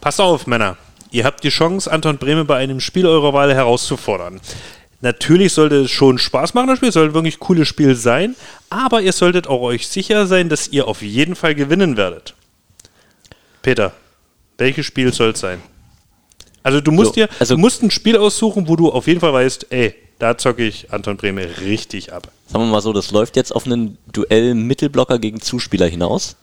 Passt auf, Männer. Ihr habt die Chance, Anton Brehme bei einem Spiel eurer Wahl herauszufordern. Natürlich sollte es schon Spaß machen, das Spiel, sollte wirklich ein cooles Spiel sein, aber ihr solltet auch euch sicher sein, dass ihr auf jeden Fall gewinnen werdet. Peter, welches Spiel soll es sein? Also du musst So, dir, also- du musst ein Spiel aussuchen, wo du auf jeden Fall weißt, ey, da zocke ich Anton Brehme richtig ab. Sagen wir mal so, das läuft jetzt auf einen Duell Mittelblocker gegen Zuspieler hinaus.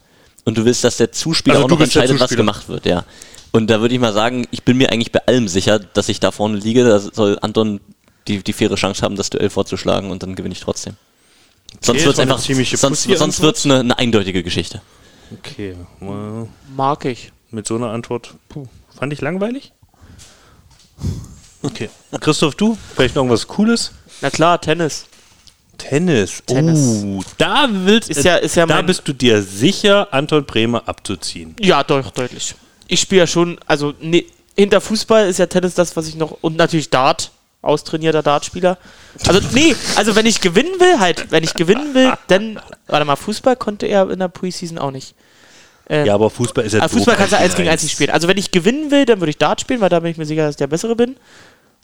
Und du willst, dass der Zuspieler Also auch noch entscheidet, was gemacht wird, ja. Und da würde ich mal sagen, ich bin mir eigentlich bei allem sicher, dass ich da vorne liege. Da soll Anton die, die faire Chance haben, das Duell vorzuschlagen und dann gewinne ich trotzdem. Sonst wird es einfach, sonst, sonst wird's eine, eine eindeutige Geschichte. Okay, well, Mag ich. mit so einer Antwort puh, fand ich langweilig. Okay. Christoph, du? Vielleicht noch irgendwas Cooles? Na klar, Tennis. Tennis. Tennis. Oh, da willst Ist ja- ist ja da mein- bist du dir sicher, Anton Bremer abzuziehen. Ja, doch, deutlich. Ich spiele ja schon, also ne, hinter Fußball ist ja Tennis das, was ich noch, und natürlich Dart, austrainierter Dartspieler. Also, nee, also wenn ich gewinnen will, halt, wenn ich gewinnen will, dann, warte mal, Fußball konnte er in der Preseason auch nicht. Äh, Ja, aber Fußball ist ja Fußball kannst du eins eins gegen eins nicht spielen. Also wenn ich gewinnen will, dann würde ich Dart spielen, weil da bin ich mir sicher, dass ich der Bessere bin.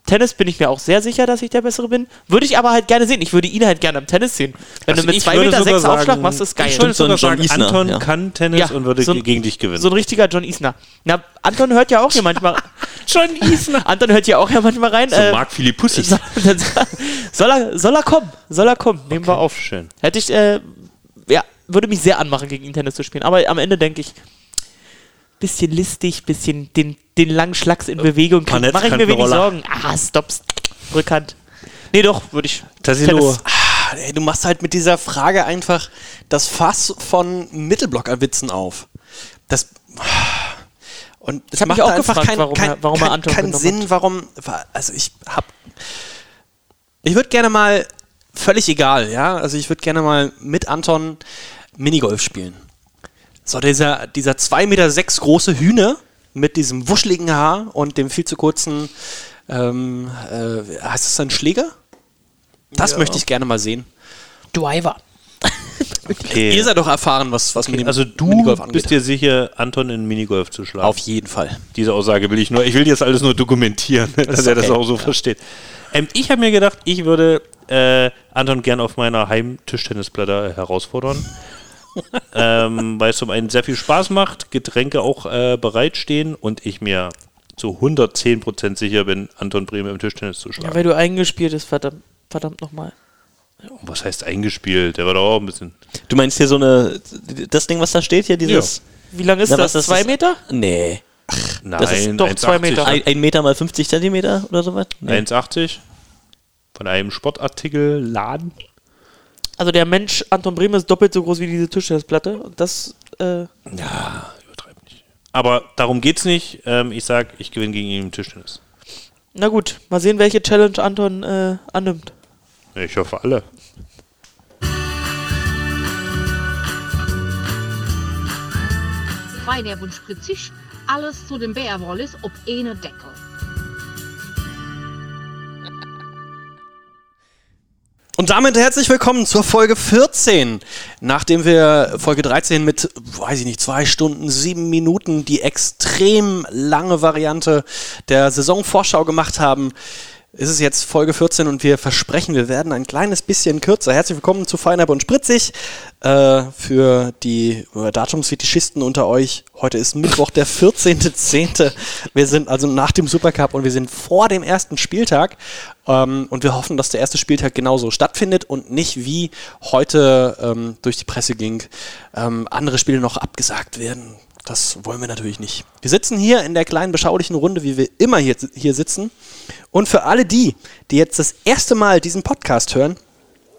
Tennis bin ich mir auch sehr sicher, dass ich der Bessere bin. Würde ich aber halt gerne sehen. Ich würde ihn halt gerne am Tennis sehen. Wenn Also du mit ich 2,6 würde Meter sechs Aufschlag sagen, machst, ist geil. Ich würde so ein sogar John sagen, Isner, Anton ja. kann Tennis Ja, und würde so ein- gegen dich gewinnen. So ein richtiger John Isner. Na, Anton hört ja auch hier manchmal. John Isner. Anton hört ja auch ja manchmal rein. So äh, Marc Philippussi. soll, soll, er, soll er kommen? Soll er kommen? Nehmen wir auf. Schön. Hätte ich, äh, ja, würde mich sehr anmachen, gegen ihn Tennis zu spielen. Aber am Ende denke ich, bisschen listig, bisschen den, den langen Schlags in Bewegung. Paar Mache ich mir wenig. Sorgen. Ah, stops. Rückhand. Nee, doch, würde ich. Tassilo. Ah, ey, du machst halt mit dieser Frage einfach das Fass von Mittelblockerwitzen auf. Das. Und es hab mich macht auch einfach gefragt, kein, warum kein, er- warum kein, keinen Sinn, warum. Also ich hab. Ich würde gerne mal, völlig egal, ja, also ich würde gerne mal mit Anton Minigolf spielen. So, dieser, dieser 2,6 Meter sechs große Hühner mit diesem wuscheligen Haar und dem viel zu kurzen, ähm, äh, heißt das ein Schläger? Das möchte ich gerne mal sehen. Driver. okay. Ihr seid doch erfahren, was, was mit dem also du Minigolf angeht. bist dir sicher, Anton in Minigolf zu schlagen. Auf jeden Fall. Diese Aussage will ich nur, ich will jetzt alles nur dokumentieren, dass er das okay, auch so versteht. Ähm, ich habe mir gedacht, ich würde äh, Anton gern auf meiner Heimtischtennisplatte herausfordern. Ähm, weil es zum einen sehr viel Spaß macht, Getränke auch äh, bereitstehen und ich mir zu 110% sicher bin, Anton Brehme im Tischtennis zu Ja, schlagen. weil du eingespielt ist, verdammt, verdammt nochmal. Was heißt eingespielt? Der war doch auch ein bisschen. Du meinst hier so eine, das Ding, was da steht hier, dieses... Wie lang ist Na, das? ist Zwei das? Meter? Nee. Nein, ist doch zwei 1,80. Meter. Ein, ein Meter mal 50 Zentimeter oder sowas? Nee. 1,80 von einem Sportartikelladen. Also der Mensch Anton Bremer ist doppelt so groß wie diese Tischtennisplatte. Und das, äh, Ja, übertreib nicht. Aber darum geht's nicht. Ähm, ich sag, ich gewinne gegen ihn im Tischtennis. na gut, mal sehen, welche Challenge Anton äh, annimmt. Ich hoffe alle. Freiderb und spritzig, alles zu dem Bärwollis ob eine Deckel. Und damit herzlich willkommen zur Folge 14. Nachdem wir Folge 13 mit, weiß ich nicht, zwei Stunden, sieben Minuten die extrem lange Variante der Saisonvorschau gemacht haben, ist es jetzt Folge 14 und wir versprechen, wir werden ein kleines bisschen kürzer. Herzlich willkommen zu Feinab und Spritzig. Äh, für die äh, Datumsfetischisten unter euch, heute ist Mittwoch, der 14.10. Wir sind also nach dem Supercup und wir sind vor dem ersten Spieltag. Ähm, und wir hoffen, dass der erste Spieltag genauso stattfindet und nicht wie heute ähm, durch die Presse ging, ähm, andere Spiele noch abgesagt werden. Das wollen wir natürlich nicht. Wir sitzen hier in der kleinen beschaulichen Runde, wie wir immer hier, hier sitzen. Und für alle die, die jetzt das erste Mal diesen Podcast hören,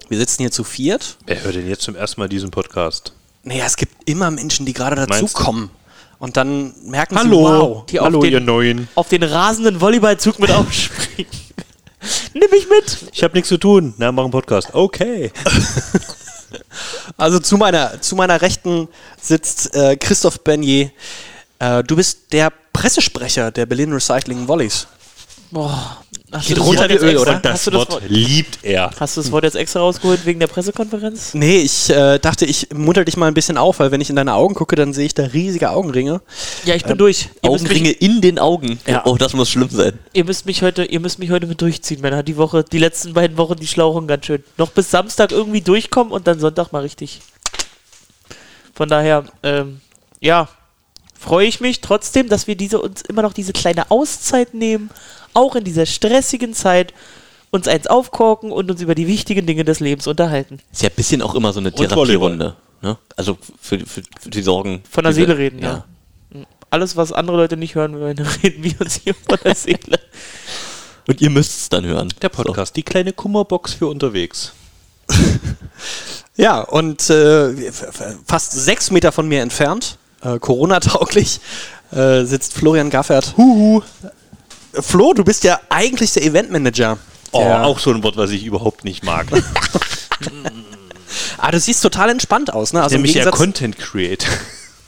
wir sitzen hier zu viert. Wer hört denn jetzt zum ersten Mal diesen Podcast? Naja, es gibt immer Menschen, die gerade dazukommen. Und dann merken Hallo, sie, wow. Die auf hallo den- ihr Neuen. Auf den rasenden Volleyballzug mit aufspringen. Nimm mich mit! Ich habe nichts zu tun. Na, mach einen Podcast. Okay. Also zu meiner, zu meiner Rechten sitzt äh, Christoph Bernier. Äh, du bist der Pressesprecher der Berlin Recycling Volleys. Hast Geht du das runter jetzt Öl, extra- oder? Hast Das du das Wort Wort, liebt er. hast du das Wort jetzt extra rausgeholt wegen der Pressekonferenz? Nee, ich äh, dachte, ich munter dich mal ein bisschen auf, weil wenn ich in deine Augen gucke, dann sehe ich da riesige Augenringe. Ja, ich bin durch. Ihr Augenringe mich, in den Augen. Ja. Oh, das muss schlimm sein. ihr, müsst mich heute, ihr müsst mich heute mit durchziehen, Männer. Die Woche, die letzten beiden Wochen, die schlauchen ganz schön. Noch bis Samstag irgendwie durchkommen und dann Sonntag mal richtig. Von daher, ähm, ja, freue ich mich trotzdem, dass wir diese uns immer noch diese kleine Auszeit nehmen, auch in dieser stressigen Zeit uns eins aufkorken und uns über die wichtigen Dinge des Lebens unterhalten. Ist ja ein bisschen auch immer so eine Therapierunde. Ne? Also für, für, für die Sorgen. Von der die wir- Seele reden, ja. Alles, was andere Leute nicht hören wollen, reden wir uns hier von der Seele. Und ihr müsst es dann hören. Der Podcast, die kleine Kummerbox für unterwegs. Ja, und äh, fast sechs Meter von mir entfernt, äh, Corona-tauglich, äh, sitzt Florian Gaffert. Huhu. Flo, du bist ja eigentlich der Eventmanager. Oh, Der- auch so ein Wort, was ich überhaupt nicht mag. Ah, du siehst total entspannt aus, ne? Also Nämlich Gegensatz, Content Create.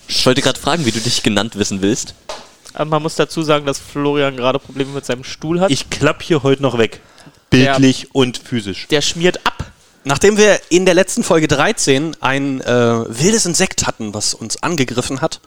Ich wollte gerade fragen, wie du dich genannt wissen willst. Aber man muss dazu sagen, dass Florian gerade Probleme mit seinem Stuhl hat. Ich klapp hier heute noch weg. Bildlich und physisch. der schmiert ab. nachdem wir in der letzten Folge 13 ein äh, wildes Insekt hatten, was uns angegriffen hat,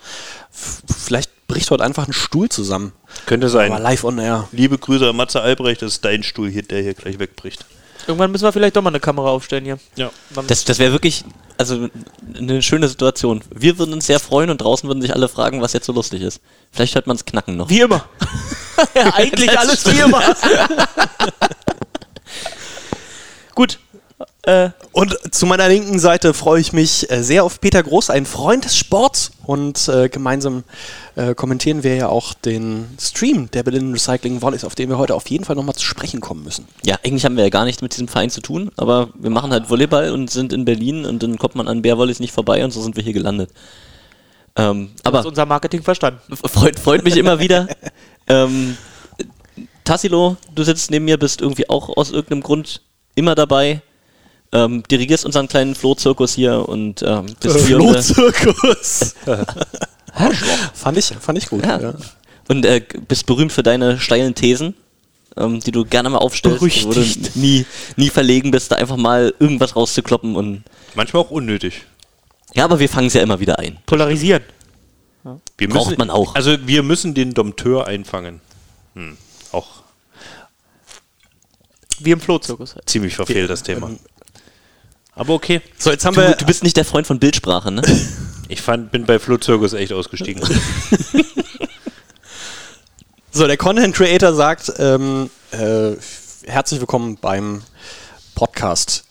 vielleicht bricht heute einfach ein Stuhl zusammen. Könnte Aber sein. live on air. Liebe Grüße an Matze Albrecht, das ist dein Stuhl hier, der hier gleich wegbricht. Irgendwann müssen wir vielleicht doch mal eine Kamera aufstellen hier. Ja. Das, das wäre wirklich also eine schöne Situation. Wir würden uns sehr freuen und draußen würden sich alle fragen, was jetzt so lustig ist. Vielleicht hört man es knacken noch. wie immer. ja, eigentlich alles wie immer. Gut. Äh, Und zu meiner linken Seite freue ich mich äh, sehr auf Peter Groß, ein Freund des Sports. Und äh, gemeinsam äh, kommentieren wir ja auch den Stream der Berlin Recycling Volleys, auf den wir heute auf jeden Fall nochmal zu sprechen kommen müssen. Ja, eigentlich haben wir ja gar nichts mit diesem Verein zu tun, aber wir machen halt Volleyball und sind in Berlin und dann kommt man an Bärwolleys nicht vorbei und so sind wir hier gelandet. Ähm, aber aber unser Marketing verstanden. freut, freut mich immer wieder. ähm, Tassilo, du sitzt neben mir, bist irgendwie auch aus irgendeinem Grund immer dabei. Ähm, dirigierst unseren kleinen Flohzirkus hier und ähm, bist hier unter- Flohzirkus. fand, ich, fand ich gut. Ja. Ja. Und äh, bist berühmt für deine steilen Thesen, ähm, die du gerne mal aufstellst, wo du Berüchtigt. nie, nie verlegen bist, da einfach mal irgendwas rauszukloppen. Und Manchmal auch unnötig. ja, aber wir fangen es ja immer wieder ein. Polarisieren. Wir Braucht müssen, man auch. Also wir müssen den Dompteur einfangen. Hm. Auch Wie im Flohzirkus halt. ziemlich verfehlt das Thema. Aber okay. So, jetzt haben Du, wir. du bist nicht der Freund von Bildsprache, ne? Ich fand, bin bei Flo Zirkus echt ausgestiegen. So, der Content Creator sagt, ähm, äh, herzlich willkommen beim Podcast.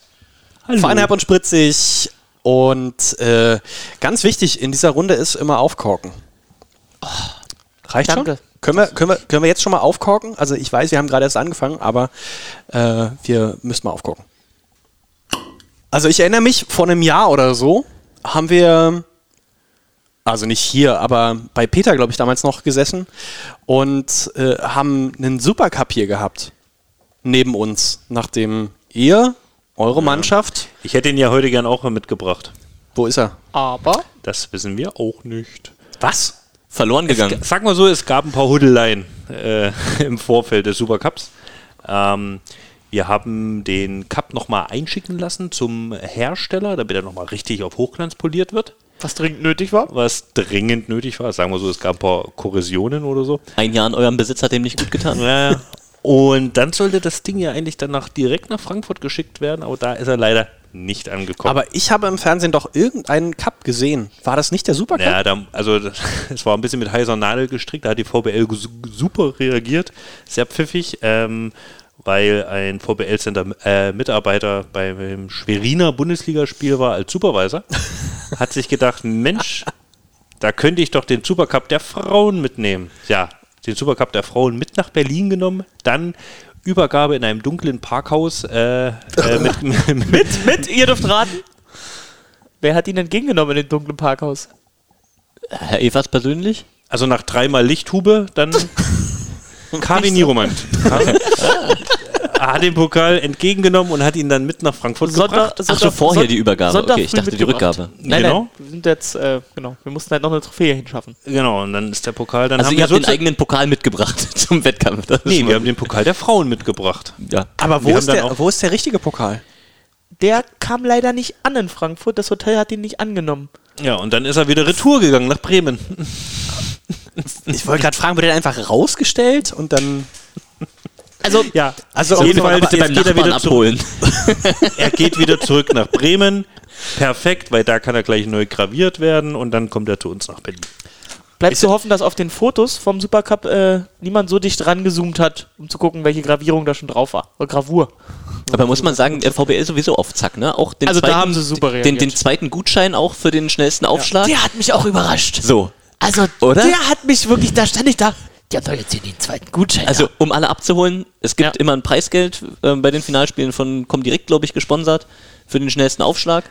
Fein, herb und spritzig. Und äh, ganz wichtig in dieser Runde ist immer aufkorken. Reicht danke. schon? Können wir, können, wir, können wir jetzt schon mal aufkorken? Also ich weiß, wir haben gerade erst angefangen, aber äh, wir müssen mal aufkorken. Also ich erinnere mich, vor einem Jahr oder so haben wir, also nicht hier, aber bei Peter, glaube ich, damals noch gesessen und äh, haben einen Supercup hier gehabt. Neben uns. Nachdem ihr, eure Mannschaft, Ich hätte ihn ja heute gern auch mal mitgebracht. wo ist er? Aber Das wissen wir auch nicht. Was? Verloren gegangen. Sag mal so, es gab ein paar Huddeleien äh, im Vorfeld des Supercups. Ähm, wir haben den Cup nochmal einschicken lassen zum Hersteller, damit er nochmal richtig auf Hochglanz poliert wird. was dringend nötig war. Was dringend nötig war. Sagen wir so, es gab ein paar Korrosionen oder so. Ein Jahr in eurem Besitz hat dem nicht gut getan. Ja. Und dann sollte das Ding ja eigentlich danach direkt nach Frankfurt geschickt werden, aber da ist er leider nicht angekommen. Aber ich habe im Fernsehen doch irgendeinen Cup gesehen. War das nicht der Supercup? Ja, da, also es war ein bisschen mit heißer Nadel gestrickt, da hat die VBL su- super reagiert, sehr pfiffig, ähm, weil ein VBL-Center-Mitarbeiter beim Schweriner Bundesligaspiel war als Supervisor, hat sich gedacht, Mensch, da könnte ich doch den Supercup der Frauen mitnehmen. Ja, den Supercup der Frauen mit nach Berlin genommen, dann Übergabe in einem dunklen Parkhaus äh, äh, mit, mit, Mit, mit, ihr dürft raten. Wer hat ihn entgegengenommen in dem dunklen Parkhaus? Herr Evers persönlich? Also nach dreimal Lichthube, dann Kavi Nieromand. hat den Pokal entgegengenommen und hat ihn dann mit nach Frankfurt Sonntag, gebracht. Ach so, vorher die Übergabe. Sonntag okay, ich früh dachte die. Rückgabe. Nein, Genau. nein, wir sind jetzt, äh, genau, wir mussten halt noch eine Trophäe hinschaffen. Genau, und dann ist der Pokal dann Also haben ihr wir habt den eigenen Pokal mitgebracht zum Wettkampf. Das Nee, schon wir haben den Pokal der Frauen mitgebracht. ja. Aber wo ist, der, wo ist der richtige Pokal? Der kam leider nicht an in Frankfurt, das Hotel hat ihn nicht angenommen. Ja, und dann ist er wieder retour gegangen nach Bremen. Ich wollte gerade fragen, wurde der einfach rausgestellt und dann. Also, Ja, Also auf jeden Fall Bitte beim geht er wieder zurück. abholen. Er geht wieder zurück nach Bremen. Perfekt, weil da kann er gleich neu graviert werden und dann kommt er zu uns nach Berlin. bleibt zu hoffen, dass auf den Fotos vom Supercup äh, niemand so dicht rangezoomt hat, um zu gucken, welche Gravierung da schon drauf war. Oder Gravur. Aber muss man sagen, der VBL sowieso auf Zack, ne? Auch den Also da zweiten, haben sie super den, reagiert. den zweiten Gutschein auch für den schnellsten Aufschlag. Der hat mich auch überrascht. So. Also, Oder? der hat mich wirklich, da stand ich da. Der soll jetzt hier den zweiten Gutschein. Also, um alle abzuholen, es gibt Ja. immer ein Preisgeld äh, bei den Finalspielen von Comdirect, glaube ich, gesponsert für den schnellsten Aufschlag.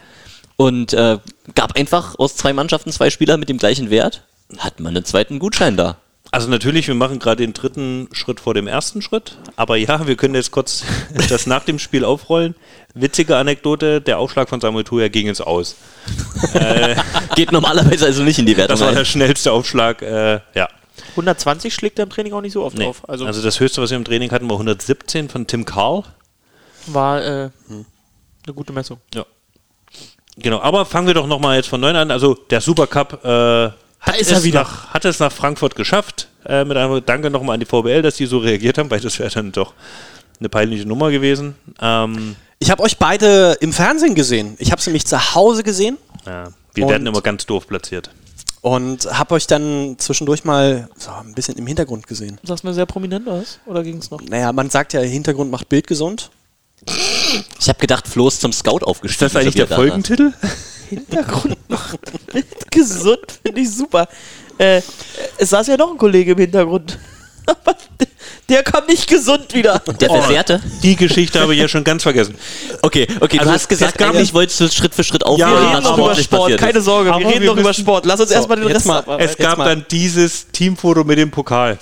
Und äh, gab einfach aus zwei Mannschaften zwei Spieler mit dem gleichen Wert. Hat man einen zweiten Gutschein da. Also natürlich, wir machen gerade den dritten Schritt vor dem ersten Schritt. Aber ja, wir können jetzt kurz das nach dem Spiel aufrollen. Witzige Anekdote, der Aufschlag von Samuel Tuya ging ins Aus. Geht normalerweise also nicht in die Wertung. Das war ein. der schnellste Aufschlag, äh, ja. 120 schlägt er im Training auch nicht so oft Nee. auf. Also, Also, das höchste, was wir im Training hatten, war 117 von Tim Karl. war äh, eine gute Messung. Ja. Genau, aber fangen wir doch nochmal jetzt von neuem an. Also der Supercup äh, hat, ist es er wieder. Nach, hat es nach Frankfurt geschafft. Äh, mit einem Danke nochmal an die VBL, dass die so reagiert haben, weil das wäre dann doch eine peinliche Nummer gewesen. Ähm, Ich habe euch beide im Fernsehen gesehen. Ich habe es nämlich zu Hause gesehen ja, wir Und- werden immer ganz doof platziert. und habe euch dann zwischendurch mal so ein bisschen im Hintergrund gesehen. Sagst du mir sehr prominent aus? Oder ging es noch? Naja, man sagt ja, Hintergrund macht Bild gesund. Ich habe gedacht, Flo ist zum Scout aufgestiegen. so wie er da war. Hintergrund macht gesund, finde ich super. Äh, es saß ja noch ein Kollege im Hintergrund. Aber der, kam nicht gesund wieder. Der Verfährte? Die Geschichte habe ich ja schon ganz vergessen. Okay, okay, Also, du hast gesagt, eigentlich wolltest du es Schritt für Schritt Wir aufrollen, reden was noch über Sport, keine. Sorge, Aber wir reden wir noch über Sport. Lass uns erstmal den jetzt Rest mal-. Es gab mal. dann dieses Teamfoto mit dem Pokal.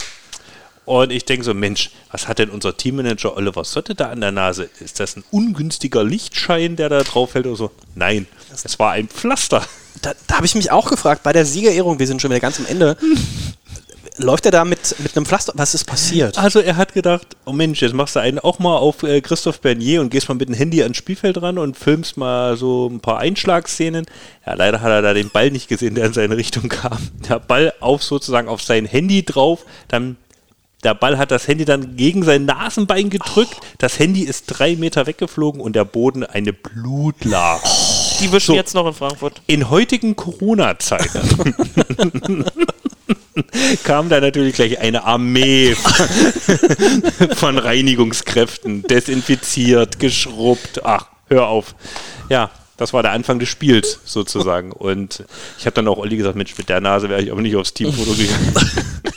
Und ich denke so, Mensch, was hat denn unser Teammanager Oliver Sotte da an der Nase? Ist das ein ungünstiger Lichtschein, der da drauf fällt oder so? Nein, es war ein Pflaster. Da, da habe ich mich auch gefragt, bei der Siegerehrung, wir sind schon wieder ganz am Ende, läuft er da mit, mit einem Pflaster? Was ist passiert? Also er hat gedacht, oh Mensch, jetzt machst du einen auch mal auf äh, Christoph Bernier und gehst mal mit dem Handy ans Spielfeld ran und filmst mal so ein paar Einschlagszenen. Ja, leider hat er da den Ball nicht gesehen, der in seine Richtung kam. Der Ball auf sozusagen auf sein Handy drauf, dann der Ball hat das Handy dann gegen sein Nasenbein gedrückt. Das Handy ist drei Meter weggeflogen und der Boden eine Blutlage. Die wischen So. jetzt noch in Frankfurt. In heutigen Corona-Zeiten kam da natürlich gleich eine Armee von Reinigungskräften, desinfiziert, geschrubbt. Ach, hör auf. Ja, das war der Anfang des Spiels sozusagen. Und ich habe dann auch Olli gesagt, Mensch, mit der Nase wäre ich aber nicht aufs Teamfoto gegangen.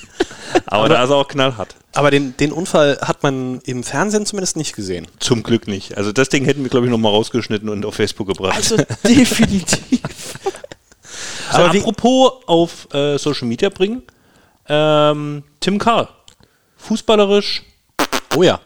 aber, da ist er auch knallhart. Aber den, den Unfall hat man im Fernsehen zumindest nicht gesehen. Zum Glück nicht. Also das Ding hätten wir, glaube ich, nochmal rausgeschnitten und auf Facebook gebracht. Also definitiv. Aber apropos auf äh, Social Media bringen, ähm, Tim Karl, fußballerisch, Oh ja.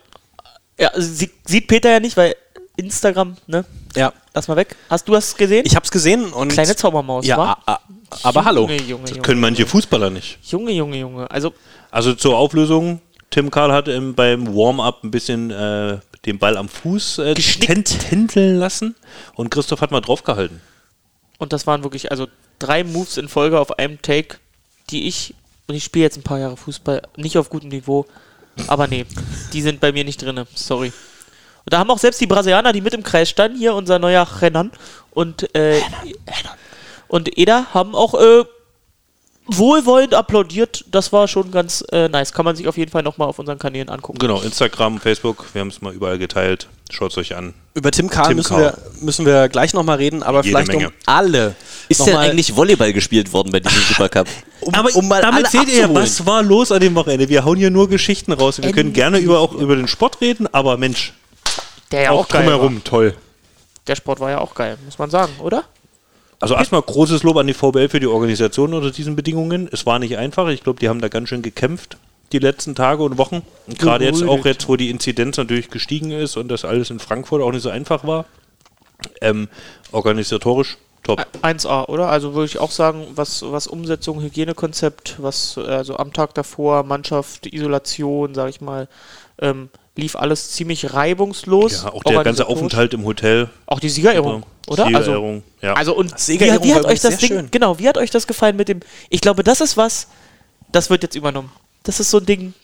Ja, sie, sieht Peter ja nicht, weil Instagram, ne? Ja. Lass mal weg. Hast du das gesehen? Ich habe es gesehen und. Kleine Zaubermaus, Ja, wa? Aber hallo. Junge, Junge, Junge. können manche Fußballer nicht. Junge, Junge, Junge. Also, Also zur Auflösung, Tim Karl hat im, beim Warm-up ein bisschen äh, den Ball am Fuß äh, tänzeln lassen und Christoph hat mal draufgehalten. und das waren wirklich, also drei Moves in Folge auf einem Take, die ich, und ich spiele jetzt ein paar Jahre Fußball, nicht auf gutem Niveau, aber nee, die sind bei mir nicht drin. Sorry. Und da haben auch selbst die Brasilianer, die mit im Kreis standen, hier unser neuer Renan und äh, und Eda haben auch äh, wohlwollend applaudiert. Das war schon ganz äh, nice. Kann man sich auf jeden Fall nochmal auf unseren Kanälen angucken. Genau, Instagram, Facebook, wir haben es mal überall geteilt. Schaut es euch an. Über Tim Karl Tim müssen, Karl. Wir, müssen wir gleich nochmal reden, aber Jede vielleicht um Menge. alle. Ist denn eigentlich Volleyball gespielt worden bei diesem Supercup? Um, um mal damit seht ihr, was war los an dem Wochenende. Wir hauen hier nur Geschichten raus. Wir können gerne über, auch über den Sport reden, aber Mensch, Der ja auch auch geil war. drumherum, toll. Der Sport war ja auch geil, muss man sagen, oder? Also erstmal großes Lob an die VBL für die Organisation unter diesen Bedingungen. Es war nicht einfach. Ich glaube, die haben da ganz schön gekämpft. die letzten Tage und Wochen. Und gerade jetzt auch jetzt, wo die Inzidenz natürlich gestiegen ist und das alles in Frankfurt auch nicht so einfach war. Ähm, organisatorisch top. 1A, oder? Also würde ich auch sagen, was, was Umsetzung, Hygienekonzept, was also am Tag davor, Mannschaft, Isolation, sag ich mal, ähm, lief alles ziemlich reibungslos. Ja, auch der ganze. Aufenthalt im Hotel. Auch die Siegerehrung, oder? Siegerehrung, ja. Also und wie, Siegerehrung wie war hat euch das Ding, schön. genau, wie hat euch das gefallen mit dem, ich glaube, das ist was, das wird jetzt übernommen. Das ist so ein Ding,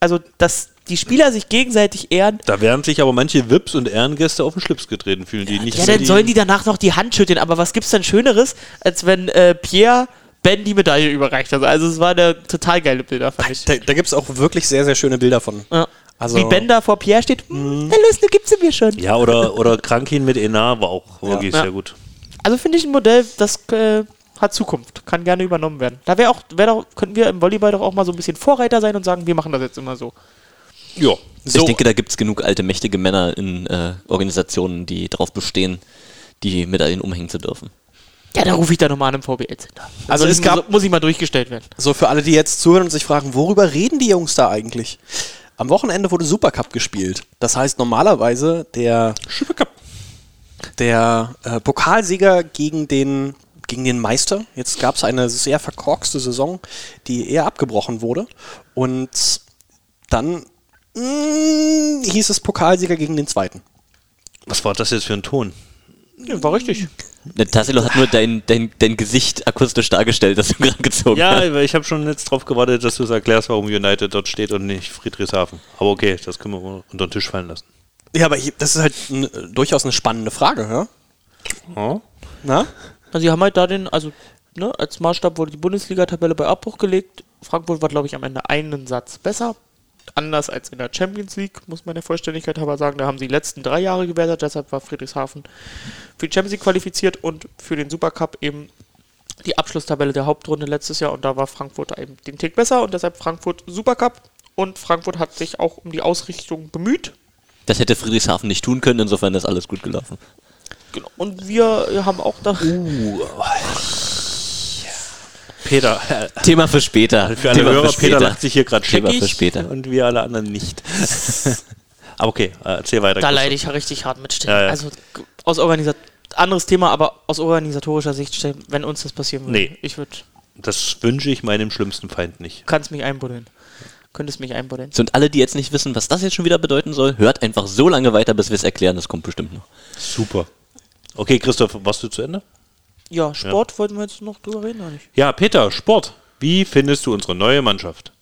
also, dass die Spieler sich gegenseitig ehren. Da werden sich aber manche Vips und Ehrengäste auf den Schlips getreten fühlen, die nicht Ja, dann sollen die danach noch die Hand schütteln, aber was gibt's denn Schöneres, als wenn äh, Pierre Ben die Medaille überreicht hat. Also es waren eine total geile Bilder, fand ich. Da, da gibt es auch wirklich sehr, sehr schöne Bilder von. Ja. Also- Wie Ben da vor Pierre steht, hm, der Lösne gibt's mir schon. Ja, oder, oder Krankin mit Enar war auch wirklich Ja. sehr gut. Also finde ich ein Modell, das äh, hat Zukunft, kann gerne übernommen werden. Da wäre auch, wär doch, könnten wir im Volleyball doch auch mal so ein bisschen Vorreiter sein und sagen, wir machen das jetzt immer so. Ja. Ich denke, da gibt es genug alte, mächtige Männer in äh, Organisationen, die darauf bestehen, die Medaillen umhängen zu dürfen. Ja, da rufe ich dann nochmal an im VBL-Center. Also Muss es gab- muss ich mal durchgestellt werden. So für alle, die jetzt zuhören und sich fragen, worüber reden die Jungs da eigentlich? Am Wochenende wurde Supercup gespielt. Das heißt normalerweise der, Supercup. der äh, Pokalsieger gegen den, gegen den Meister. Jetzt gab es eine sehr verkorkste Saison, die eher abgebrochen wurde. Und dann mh, hieß es Pokalsieger gegen den Zweiten. Was war das jetzt für ein Ton? Ja, war richtig. Der Tassilo hat nur dein, dein, dein Gesicht akustisch dargestellt, das du gerade gezogen Ja, hast. weil ich habe schon jetzt drauf gewartet, dass du es erklärst, warum United dort steht und nicht Friedrichshafen. Aber okay, das können wir unter den Tisch fallen lassen. Ja, aber ich, das ist halt n- durchaus eine spannende Frage, ja? Ja. Na? Also sie haben halt da den, also ne, als Maßstab wurde die Bundesliga-Tabelle bei Abbruch gelegt. Frankfurt war, glaube ich, am Ende einen Satz besser. Anders als in der Champions League, muss man der Vollständigkeit halber sagen. Da haben sie die letzten drei Jahre gewertet, deshalb war Friedrichshafen für die Champions League qualifiziert und für den Supercup eben die Abschlusstabelle der Hauptrunde letztes Jahr und da war Frankfurt eben den Tick besser und deshalb Frankfurt Supercup und Frankfurt hat sich auch um die Ausrichtung bemüht. Das hätte Friedrichshafen nicht tun können, insofern ist alles gut gelaufen. Genau. Und wir haben auch da. Peter, Thema für später. für alle Thema Hörer, für Peter lacht sich hier gerade Thema scheckig für später. und wir alle anderen nicht. Aber okay, äh, erzähl weiter. Da leide ich ja richtig hart mit. Ja, ja. Also aus Organisat anderes Thema, aber aus organisatorischer Sicht, Stellen, wenn uns das passieren würde, Nee. ich würde, Das wünsche ich meinem schlimmsten Feind nicht. kannst mich einbuddeln. Könntest mich einbuddeln. So, und alle, die jetzt nicht wissen, was das jetzt schon wieder bedeuten soll, hört einfach so lange weiter, bis wir es erklären. Das kommt bestimmt noch. Super. Okay, Christoph, warst du zu Ende? Ja, Sport wollten wir jetzt noch drüber reden, oder nicht? Ja, Peter, Sport. Wie findest du unsere neue Mannschaft?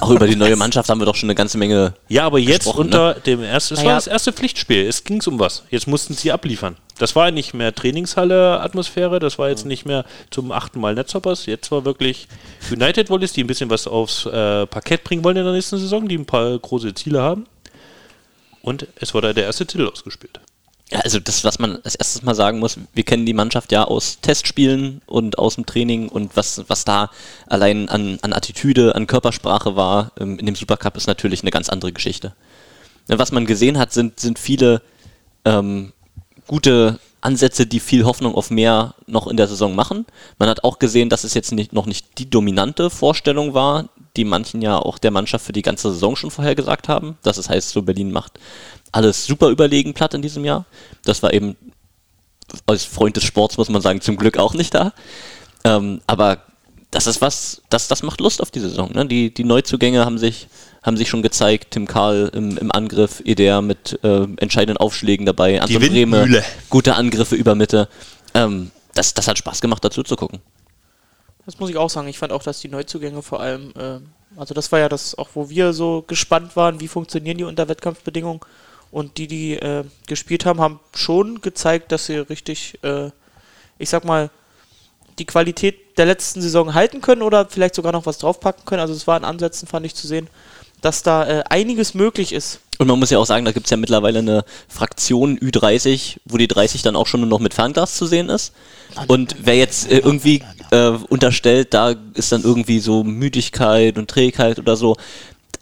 Auch über die neue Mannschaft haben wir doch schon eine ganze Menge. Ja, aber jetzt Gesprochen, unter dem ersten, es Naja. war das erste Pflichtspiel. Es ging um was. Jetzt mussten sie abliefern. Das war nicht mehr Trainingshalle-Atmosphäre, das war jetzt nicht mehr zum achten Mal Netzhoppers. Jetzt war wirklich United Volleys, die ein bisschen was aufs äh, Parkett bringen wollen in der nächsten Saison, die ein paar große Ziele haben. Und es wurde der erste Titel ausgespielt. Also das, was man als erstes mal sagen muss, wir kennen die Mannschaft ja aus Testspielen und aus dem Training und was, was da allein an, an Attitüde, an Körpersprache war ähm, in dem Supercup ist natürlich eine ganz andere Geschichte. Ja, Was man gesehen hat, sind, sind viele ähm, gute Ansätze, die viel Hoffnung auf mehr noch in der Saison machen. Man hat auch gesehen, dass es jetzt nicht, noch nicht die dominante Vorstellung war, die manchen ja auch der Mannschaft für die ganze Saison schon vorher gesagt haben. Dass es heißt, so Berlin macht alles super überlegen platt in diesem Jahr. Das war eben als Freund des Sports, muss man sagen, zum Glück auch nicht da. Ähm, aber das ist was, das, das macht Lust auf die Saison. Ne? Die, die Neuzugänge haben sich, haben sich schon gezeigt. Tim Karl im, im Angriff, Eder mit äh, entscheidenden Aufschlägen dabei, Anton Brehme, Windmühle. gute Angriffe über Mitte. Ähm, das, das hat Spaß gemacht, dazu zu gucken. Das muss ich auch sagen. Ich fand auch, dass die Neuzugänge vor allem, äh, also das war ja das auch, wo wir so gespannt waren, wie funktionieren die unter Wettkampfbedingungen. Und die, die äh, gespielt haben, haben schon gezeigt, dass sie richtig, äh, ich sag mal, die Qualität der letzten Saison halten können oder vielleicht sogar noch was draufpacken können. Also es war in Ansätzen, fand ich zu sehen, dass da äh, einiges möglich ist. Und man muss ja auch sagen, da gibt es ja mittlerweile eine Fraktion Ü30, wo die 30 dann auch schon nur noch mit Fernglas zu sehen ist. Und wer jetzt äh, irgendwie äh, unterstellt, da ist dann irgendwie so Müdigkeit und Trägheit oder so,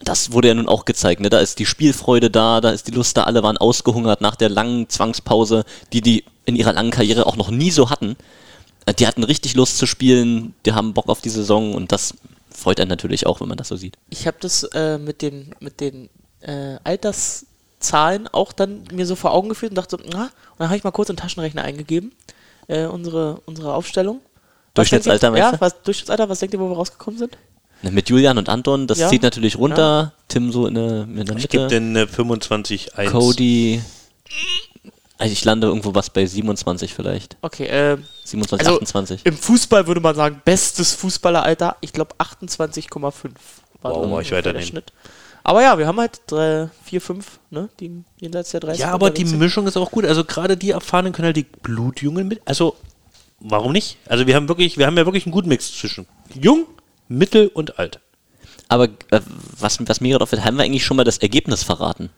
das wurde ja nun auch gezeigt. Ne? Da ist die Spielfreude da, da ist die Lust da, alle waren ausgehungert nach der langen Zwangspause, die die in ihrer langen Karriere auch noch nie so hatten. Äh, Die hatten richtig Lust zu spielen, die haben Bock auf die Saison und das freut einen natürlich auch, wenn man das so sieht. Ich habe das äh, mit den, mit den äh, Alterszahlen auch dann mir so vor Augen geführt und dachte so, na, und dann habe ich mal kurz in den Taschenrechner eingegeben, äh, unsere, unsere Aufstellung. Was Durchschnittsalter, ihr, Ja, was, Durchschnittsalter, was denkt ihr, wo wir rausgekommen sind? Ne, Mit Julian und Anton, das Ja. zieht natürlich runter. Tim so in der, in der Ich gebe Mitte. den äh, 25-1. Cody. Also ich lande irgendwo was bei 27 vielleicht. Okay, äh, 27, Also, 28. im Fußball würde man sagen, bestes Fußballeralter, ich glaube 28,5 war Wow, war ich weiter der. Schnitt. Aber ja, wir haben halt drei, vier, fünf, ne, die jenseits der 30 Ja, aber die sind. Mischung ist auch gut. Also gerade die Erfahrenen können halt die Blutjungen mit. Also, warum nicht? Also wir haben wirklich, wir haben ja wirklich einen guten Mix zwischen jung, mittel und alt. Aber äh, was, was mir gerade auffällt, haben wir eigentlich schon mal das Ergebnis verraten?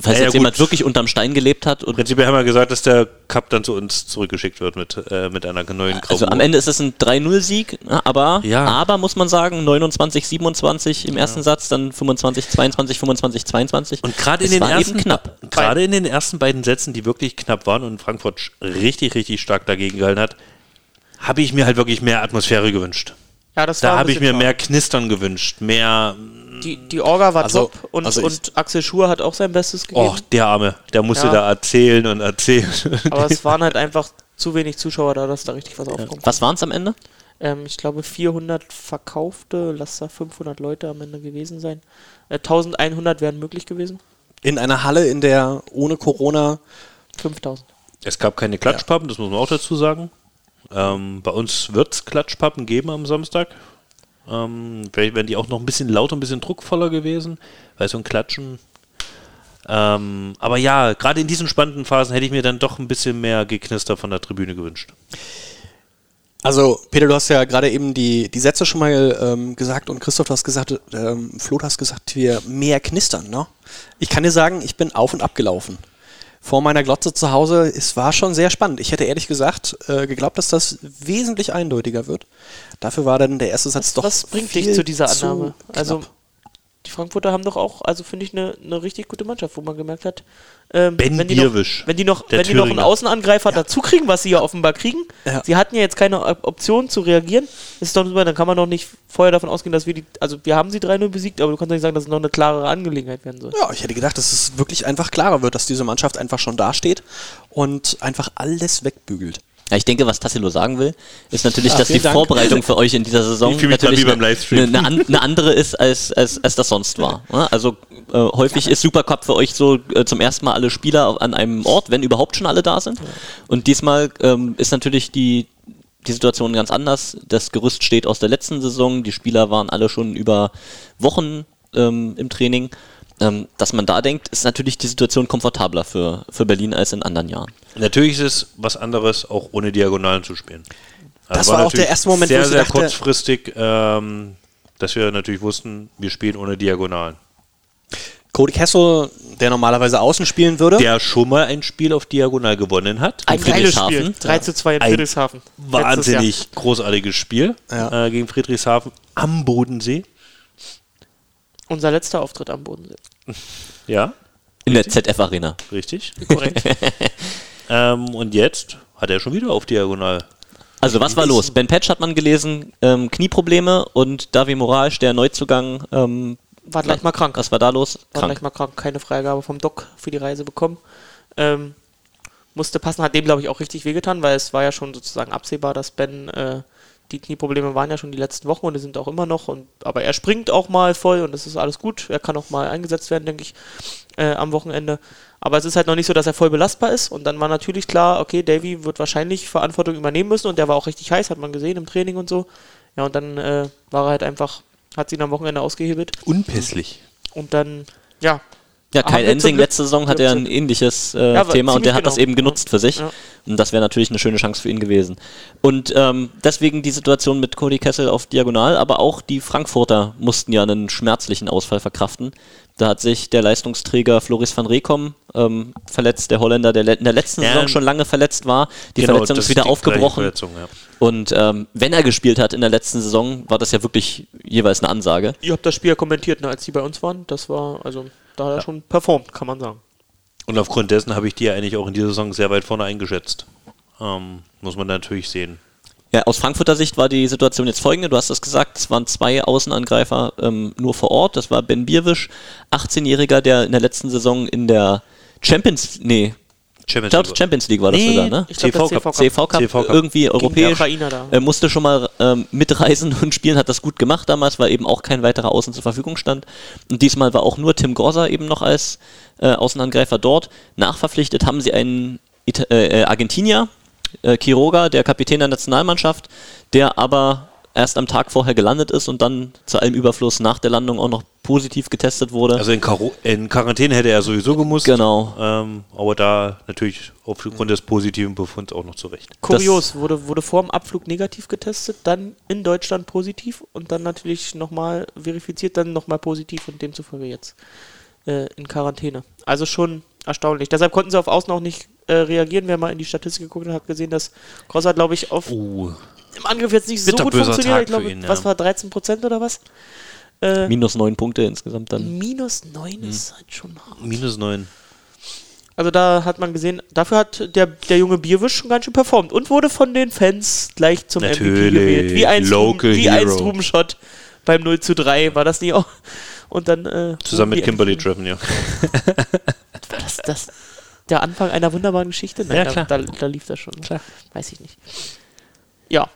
Falls Ja, ja, jetzt gut. jemand wirklich unterm Stein gelebt hat und Prinzipiell haben wir gesagt, dass der Cup dann zu uns zurückgeschickt wird mit, äh, mit einer neuen grauen Also am. Ende ist es ein 3-0-Sieg, ne, aber, Ja. aber muss man sagen, 29, 27 im ersten Satz, dann 25, 22, 25, 22. Und gerade in den ersten knapp. Gerade in den ersten beiden Sätzen, die wirklich knapp waren und Frankfurt richtig, richtig stark dagegen gehalten hat, habe ich mir halt wirklich mehr Atmosphäre gewünscht. Ja, das war Da habe ich mir mehr Knistern gewünscht, mehr. Die, die Orga war Also- top und, also ich- und Axel Schur hat auch sein Bestes gegeben. Oh, der Arme, der musste Ja. da erzählen und erzählen. aber es waren halt einfach zu wenig Zuschauer da, dass da richtig was aufkommt. Was waren es am Ende? Ähm, ich glaube 400 verkaufte, lass da 500 Leute am Ende gewesen sein. Äh, 1100 wären möglich gewesen. In einer Halle, in der ohne Corona 5000. Es gab keine Klatschpappen, das muss man auch dazu sagen. Ähm, bei uns wird es Klatschpappen geben am Samstag. Ähm, vielleicht wären die auch noch ein bisschen lauter, ein bisschen druckvoller gewesen, weil so ein Klatschen. Ähm, aber ja, gerade in diesen spannenden Phasen hätte ich mir dann doch ein bisschen mehr Geknister von der Tribüne gewünscht. Also, Peter, du hast ja gerade eben die, die Sätze schon mal ähm, gesagt und Christoph, du hast gesagt, ähm, Flo, du hast gesagt, wir mehr knistern, ne? Ich kann dir sagen, ich bin auf und ab gelaufen. Vor meiner Glotze zu Hause, es war schon sehr spannend. Ich hätte ehrlich gesagt äh, geglaubt, dass das wesentlich eindeutiger wird. Dafür war dann der erste Satz doch. Was bringt viel dich zu dieser zu Annahme? Also, knapp. Die Frankfurter haben doch auch, also finde ich, eine eine richtig gute Mannschaft, wo man gemerkt hat, ähm, Ben wenn, die noch, wenn die noch, wenn die noch einen. Außenangreifer dazu kriegen, was sie ja offenbar kriegen, Ja. sie hatten ja jetzt keine Op- Option zu reagieren, ist doch super, dann kann man doch nicht vorher davon ausgehen, dass wir die, also wir haben sie 3-0 besiegt, aber du kannst doch nicht sagen, dass es noch eine klarere Angelegenheit werden soll. Ja, ich hätte gedacht, dass es wirklich einfach klarer wird, dass diese Mannschaft einfach schon dasteht und einfach alles wegbügelt. Ja, ich denke, was Tassilo sagen will, ist natürlich, Ah, dass die Dank. Vorbereitung für euch in dieser Saison natürlich wie beim eine, Livestream. eine, eine andere ist, als, als, als das sonst war. ne? Also äh, häufig ist Supercup für euch so äh, zum ersten Mal alle Spieler an einem Ort, wenn überhaupt schon alle da sind. Und diesmal ähm, ist natürlich die, die Situation ganz anders. Das Gerüst steht aus der letzten Saison. Die Spieler waren alle schon über Wochen ähm, im Training. Ähm, dass man da denkt, ist natürlich die Situation komfortabler für, für Berlin als in anderen Jahren. Natürlich ist es was anderes, auch ohne Diagonalen zu spielen. Also Das war auch der erste Moment, wo sehr, ich so sehr dachte- kurzfristig, ähm, dass wir natürlich wussten, wir spielen ohne Diagonalen. Cody Kessel, der normalerweise außen spielen würde, Der schon mal ein Spiel auf Diagonal gewonnen hat. Ein Friedrichshafen. 3 zu 2 in Ein Friedrichshafen. Jahr. Wahnsinnig großartiges Spiel Ja. äh, gegen Friedrichshafen am Bodensee. Unser letzter Auftritt am Bodensee. Ja, In der ZF-Arena. richtig. Korrekt. ähm, und jetzt hat er schon wieder auf Diagonal. Also was war los? Ben Patch hat man gelesen, ähm, Knieprobleme und Davi Moraes, der Neuzugang, ähm, War gleich mal krank. was war da los? War Krank. gleich mal krank. Keine Freigabe vom Doc für die Reise bekommen. Ähm, musste passen, hat dem, glaube ich, auch richtig wehgetan, weil es war ja schon sozusagen absehbar, dass Ben, äh, die Knieprobleme waren ja schon die letzten Wochen und die sind auch immer noch. Und, aber er springt auch mal voll und das ist alles gut. Er kann auch mal eingesetzt werden, denke ich, äh, am Wochenende. Aber es ist halt noch nicht so, dass er voll belastbar ist. Und dann war natürlich klar, okay, Davy wird wahrscheinlich Verantwortung übernehmen müssen und der war auch richtig heiß, hat man gesehen im Training und so. Ja, und dann äh, war er halt einfach, hat sie ihn am Wochenende ausgehebelt. Unpässlich. Und dann, ja. Ja, Kai wir zum Ensing letzte Saison hatte ja ein ähnliches äh, Ja, Thema und der hat das genau. eben genutzt für sich. Ja. Und das wäre natürlich eine schöne Chance für ihn gewesen. Und ähm, deswegen die Situation mit Cody Kessel auf Diagonal, aber auch die Frankfurter mussten ja einen schmerzlichen Ausfall verkraften. Da hat sich der Leistungsträger Floris van Rekom ähm, verletzt, der Holländer, der in der letzten Ja. Saison schon lange verletzt war. Die Genau, Verletzung ist wieder aufgebrochen. Ja. Und ähm, wenn er gespielt hat in der letzten Saison, war das ja wirklich jeweils eine Ansage. Ihr habt das Spiel ja kommentiert, ne, als die bei uns waren. Das war, also, da hat er schon performt, kann man sagen. Und aufgrund dessen habe ich die ja eigentlich auch in dieser Saison sehr weit vorne eingeschätzt. Ähm, muss man natürlich sehen. Ja, aus Frankfurter Sicht war die Situation jetzt folgende. Du hast es gesagt, es waren zwei Außenangreifer ähm, nur vor Ort. Das war Ben Bierwisch, 18-Jähriger, der in der letzten Saison in der Champions, nee, ich Champions glaube League. Champions League war das Nee, sogar, ne? Ich glaub, der CV Cup. CV CV Cup, CV Cup. irgendwie europäisch. Er musste schon mal ähm, mitreisen und spielen, hat das gut gemacht damals, weil eben auch kein weiterer Außen zur Verfügung stand. Und diesmal war auch nur Tim Gorsa eben noch als äh, Außenangreifer dort. Nachverpflichtet haben sie einen Ita äh, äh, Argentinier, äh, Quiroga, der Kapitän der Nationalmannschaft, der aber erst am Tag vorher gelandet ist und dann zu allem Überfluss nach der Landung auch noch positiv getestet wurde. Also in, Karo in Quarantäne hätte er sowieso gemusst. Genau. Ähm, aber da natürlich aufgrund des positiven Befunds auch noch zurecht. Kurios, wurde, wurde vor dem Abflug negativ getestet, dann in Deutschland positiv und dann natürlich nochmal verifiziert, dann nochmal positiv und demzufolge jetzt äh, in Quarantäne. Also schon erstaunlich. Deshalb konnten sie auf Außen auch nicht äh, reagieren. Wer mal in die Statistik geguckt hat, hat gesehen, dass Grosser, glaube ich, auf Uh, im Angriff jetzt nicht so gut funktioniert. Tag Ich glaube, ihn, ja. was war 13 Prozent oder was? Äh, Minus neun Punkte insgesamt dann. minus 9 ist halt schon hart. minus 9. Also da hat man gesehen, dafür hat der, der junge Bierwisch schon ganz schön performt und wurde von den Fans gleich zum MVP Natürlich, gewählt. Wie ein, Local Ruben, wie ein Hero. Rubenshot beim 0 zu 3, war das nicht auch? Und dann äh, Zusammen mit Kimberly Treven, ja. Das, das der Anfang einer wunderbaren Geschichte? Nein, Ja, da, klar. Da, da lief das schon. Weiß ich nicht. Ja,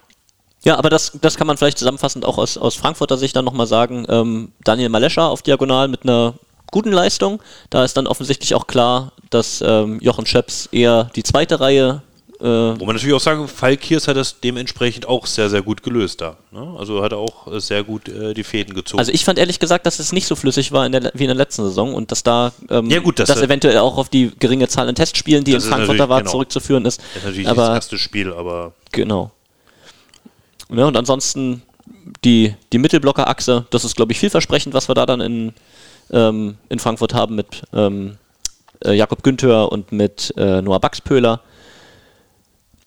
Ja, aber das, das kann man vielleicht zusammenfassend auch aus, aus Frankfurter Sicht dann nochmal sagen. Ähm, Daniel Malescher auf Diagonal mit einer guten Leistung. Da ist dann offensichtlich auch klar, dass ähm, Jochen Schöps eher die zweite Reihe. Äh, Wo man natürlich auch sagen, Falk Kiers hat das dementsprechend auch sehr, sehr gut gelöst da. Ne? Also hat er auch äh, sehr gut äh, die Fäden gezogen. also ich fand ehrlich gesagt, dass es nicht so flüssig war in der, wie in der letzten Saison und dass da ähm, Ja, gut, das- das eventuell auch auf die geringe Zahl an Testspielen, die in Frankfurter natürlich- war, genau. zurückzuführen ist. das ist natürlich aber das erste Spiel, aber Genau. Ja, und ansonsten die, die Mittelblocker-Achse, das ist, glaube ich, vielversprechend, was wir da dann in, ähm, in Frankfurt haben mit ähm, äh, Jakob Günther und mit äh, Noah Baxpöhler.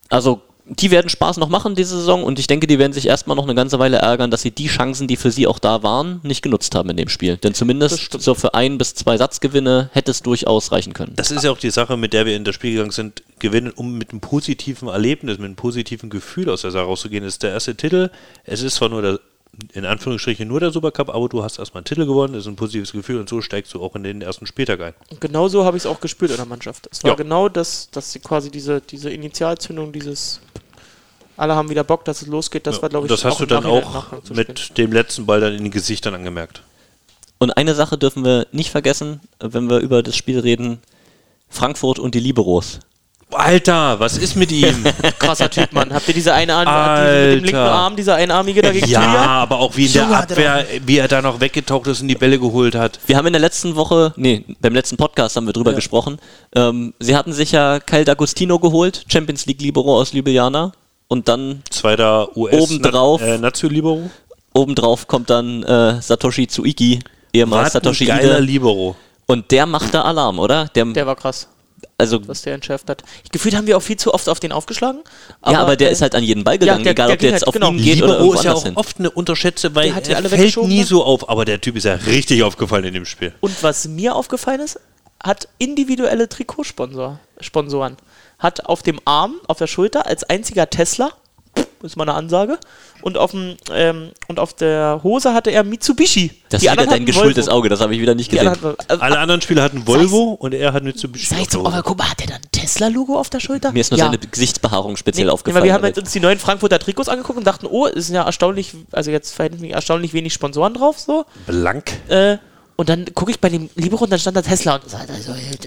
Also, die werden Spaß noch machen diese Saison und ich denke, die werden sich erstmal noch eine ganze Weile ärgern, dass sie die Chancen, die für sie auch da waren, nicht genutzt haben in dem Spiel. Denn zumindest so für ein bis zwei Satzgewinne hätte es durchaus reichen können. das ist ja auch die Sache, mit der wir in das Spiel gegangen sind, gewinnen, um mit einem positiven Erlebnis, mit einem positiven Gefühl aus der Sache rauszugehen, ist der erste Titel. Es ist zwar nur der, in Anführungsstrichen nur der Supercup, aber du hast erstmal einen Titel gewonnen, das ist ein positives Gefühl und so steigst du auch in den ersten Spieltag ein. und genau so habe ich es auch gespürt in der Mannschaft. Es war Ja. genau das, dass sie quasi diese, diese Initialzündung, dieses alle haben wieder Bock, dass es losgeht, das Ja, war, glaube ich, das hast auch du dann auch mit dem letzten Ball dann in den Gesichtern angemerkt. Und eine Sache dürfen wir nicht vergessen, wenn wir über das Spiel reden: Frankfurt und die Liberos. Alter, was ist mit ihm? Krasser Typ, Mann. Habt ihr diese eine Arm, diese mit dem linken Alter. Arm, dieser einarmige dagegen ja, Tulia? aber auch wie in der Abwehr, wie er da noch weggetaucht ist und die Bälle geholt hat. Wir haben in der letzten Woche, nee, beim letzten Podcast haben wir drüber gesprochen. Ähm, sie hatten sich ja Kyle D'Agostino geholt, Champions League Libero aus Ljubljana. Und dann Zweiter US Obendrauf. äh, Nazio Libero. obendrauf kommt dann äh, Satoshi Tsuiki, ehemals Satoshi geiler Ide. Libero. Und der macht da Alarm, oder? Der, Der war krass, also, was der entschärft hat. Gefühlt haben wir auch viel zu oft auf den aufgeschlagen. ja, aber der äh, ist halt an jeden Ball gegangen, der- egal der ob der jetzt halt, auf genau. ihn geht oder Libero irgendwo ist ja auch hin. oft eine unterschätzte, weil Der hat er alle fällt nie so auf. Aber der Typ ist ja richtig aufgefallen in dem Spiel. Und was mir aufgefallen ist, hat individuelle Trikotsponsoren. Hat auf dem Arm, auf der Schulter als einziger Tesla, ist mal eine Ansage, und auf, dem, ähm, und auf der Hose hatte er Mitsubishi. Das Die ist wieder anderen dein geschultes Volvo. Auge, das habe ich wieder nicht gesehen. anderen hatten, also, Alle anderen Spieler hatten Volvo und er hat Mitsubishi. Sag ich auf der zum, aber Hose. guck mal, hat der da ein Tesla-Logo auf der Schulter? Mir ist nur ja. seine Gesichtsbehaarung speziell Nee, aufgefallen. weil wir haben jetzt uns die neuen Frankfurter Trikots angeguckt und dachten, oh, es sind ja erstaunlich, also jetzt verhältnismäßig erstaunlich wenig Sponsoren drauf, so. Blank. Äh, und dann gucke ich bei dem Libero und dann stand da Tesla und sagt, also, äh,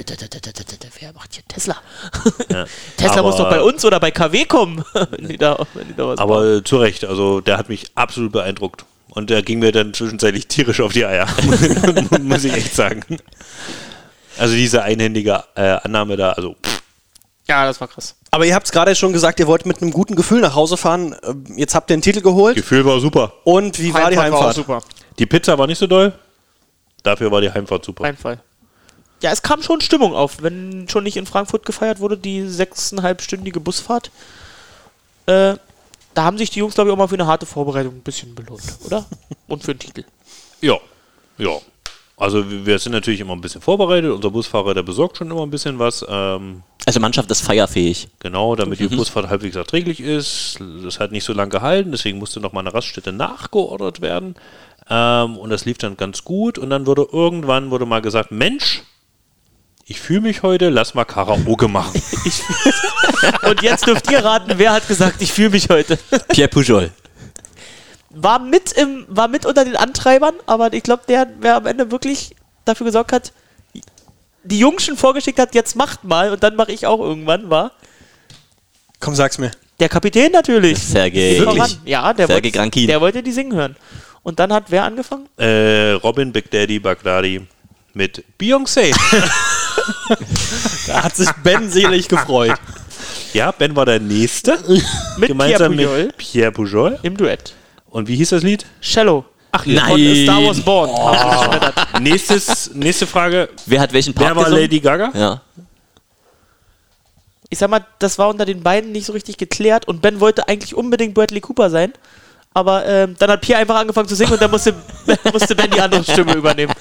wer macht hier Tesla? Tesla aber- muss doch bei uns oder bei KW kommen. wenn die da, wenn die da was Aber äh, zu Recht, also der hat mich absolut beeindruckt. Und der ging mir dann zwischenzeitlich tierisch auf die Eier, muss ich echt sagen. Also diese einhändige äh, Annahme da, also pff, ja, das war krass. Aber ihr habt es gerade schon gesagt, ihr wollt mit einem guten Gefühl nach Hause fahren. Ähm, Jetzt habt ihr den Titel geholt. Gefühl war super. Und wie war die auch Heimfahrt? super. Die Pizza war nicht so doll, dafür war die Heimfahrt super. Reinfall. Ja, es kam schon Stimmung auf, wenn schon nicht in Frankfurt gefeiert wurde, die sechseinhalbstündige Busfahrt. Äh, da haben sich die Jungs, glaube ich, auch mal für eine harte Vorbereitung ein bisschen belohnt, oder? Und für einen Titel. Ja, ja. Also wir sind natürlich immer ein bisschen vorbereitet. Unser Busfahrer, der besorgt schon immer ein bisschen was. Ähm, Also Mannschaft ist feierfähig. genau, damit Mhm. die Busfahrt halbwegs erträglich ist. Das hat nicht so lange gehalten, deswegen musste noch mal eine Raststätte nachgeordert werden. Ähm, und das lief dann ganz gut. Und dann wurde irgendwann wurde mal gesagt, Mensch, ich fühle mich heute, lass mal Karaoke machen. Und jetzt dürft ihr raten, wer hat gesagt, ich fühle mich heute. Pierre Pujol. War mit, im, war mit unter den Antreibern, aber ich glaube, der, wer am Ende wirklich dafür gesorgt hat, die Jungs schon vorgeschickt hat, jetzt macht mal und dann mache ich auch irgendwann, war Komm, sag's mir. der Kapitän natürlich. Sergej. Voran. Ja, der Sergej wollte, Grankin. der wollte die singen hören. Und dann hat wer angefangen? äh, Robin, Big Daddy, Baghdadi mit Beyoncé. Da hat sich Ben selig gefreut. ja, Ben war der Nächste. Mit gemeinsam Pierre Pujol mit Pierre Pujol. im Duett. Und wie hieß das Lied? Shallow. Ach, Nein. Star Wars Born. Geschmettert. Nächstes, nächste Frage. Wer hat welchen Part Wer war gesungen? Lady Gaga? Ja. Ich sag mal, das war unter den beiden nicht so richtig geklärt und Ben wollte eigentlich unbedingt Bradley Cooper sein. Aber ähm, dann hat Pierre einfach angefangen zu singen und dann musste, musste Ben die andere Stimme übernehmen.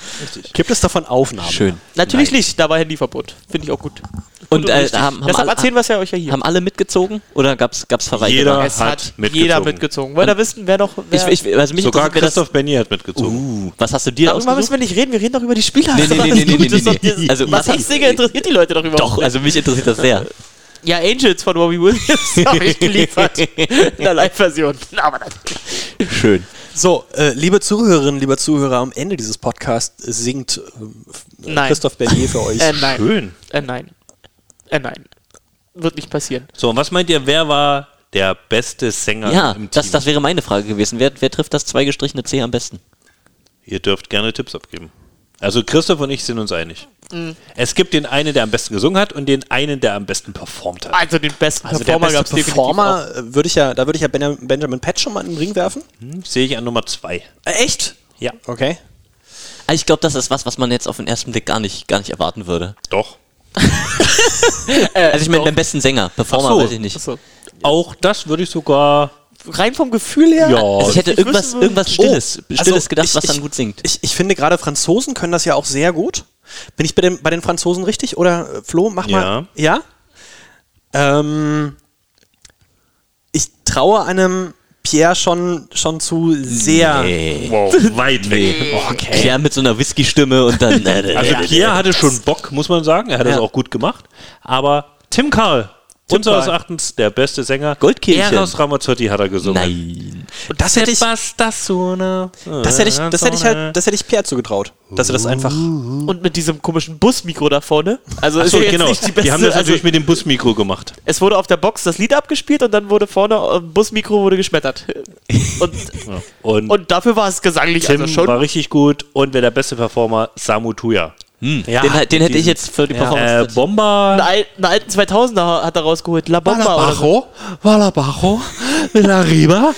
Gibt es davon Aufnahmen? Schön. Natürlich nicht, da war Handyverbot. Finde ich auch gut. Und äh, richtig. haben, haben, Deshalb alle, erzählen wir es ja euch ja hier. haben alle mitgezogen oder gab's gab's Verweigerer? Jeder es hat hat mitgezogen. jeder mitgezogen. Wollt ihr wissen, wer noch. Ich, Wer, ich, also mich Sogar Christoph Benny hat mitgezogen. Uh, was hast du dir Darüber müssen ausgesucht? wir nicht reden, wir reden doch über die Spieler. Nee, nee, nee, nee, nee, nee, nee. das- Also, was was ich singe, interessiert die Leute doch überhaupt Doch, nicht. also mich interessiert das sehr. Ja, Angels von Robbie Williams habe ich geliefert. In der Live-Version. Aber das, Schön. So, äh, liebe Zuhörerinnen, lieber Zuhörer, am Ende dieses Podcasts singt Nein. Christoph Bernier für euch. äh, nein. Schön. Äh, nein. Äh, nein. Wird nicht passieren. So, und was meint ihr, wer war der beste Sänger Ja, im Team? das, das wäre meine Frage gewesen. Wer, wer trifft das zweigestrichene C am besten? Ihr dürft gerne Tipps abgeben. Also Christoph und ich sind uns einig. Mhm. Es gibt den einen, der am besten gesungen hat und den einen, der am besten performt hat. Also den besten Also der Performer gab beste es. Performer äh, würde ich ja, da würde ich ja Benjamin, Patch schon mal in den Ring werfen. Hm, Sehe ich an Nummer zwei. Äh, echt? Ja, Okay. Also ich glaube, das ist was, was man jetzt auf den ersten Blick gar nicht, gar nicht erwarten würde. doch. Also ich meine, beim besten Sänger, Performer so. weiß ich nicht. Achso. Auch das würde ich sogar. Rein vom Gefühl her. Ja. Also ich hätte ich irgendwas, irgendwas Stilles, Oh, Stilles also gedacht, ich- was ich- dann gut singt. Ich, ich finde gerade Franzosen können das ja auch sehr gut. Bin ich bei den, bei den Franzosen richtig? Oder äh, Flo, mach mal. Ja. Ähm, ich traue einem Pierre schon, schon zu sehr. Wow, weit weg. Okay. Pierre mit so einer Whisky-Stimme und dann. äh, Also Pierre hatte schon Bock, muss man sagen. Er hat es Ja. auch gut gemacht. Aber Tim Karl, unseres Erachtens der beste Sänger. Goldkehlchen. Eros Ramazzotti hat er gesungen. Nein. Und das hätte ich, das das so eine. hätte ich, das hätte ich halt, das hätte ich Pierre zugetraut, dass er das einfach. Und mit diesem komischen Busmikro da vorne. Also Achso, ist ja genau. nicht die beste. Die haben das also, natürlich mit dem Busmikro gemacht. es wurde auf der Box das Lied abgespielt und dann wurde vorne am Busmikro wurde geschmettert. Und, Und, und dafür war es gesanglich Tim also schon. war richtig gut. Und wer der beste Performer? Samu Tuya. Ja, den, den hätte ich jetzt für die Äh, Performance. Bomber. einen, al- einen alten 2000er hat er rausgeholt. La Bomba oder so. Valabajo, Villarriba.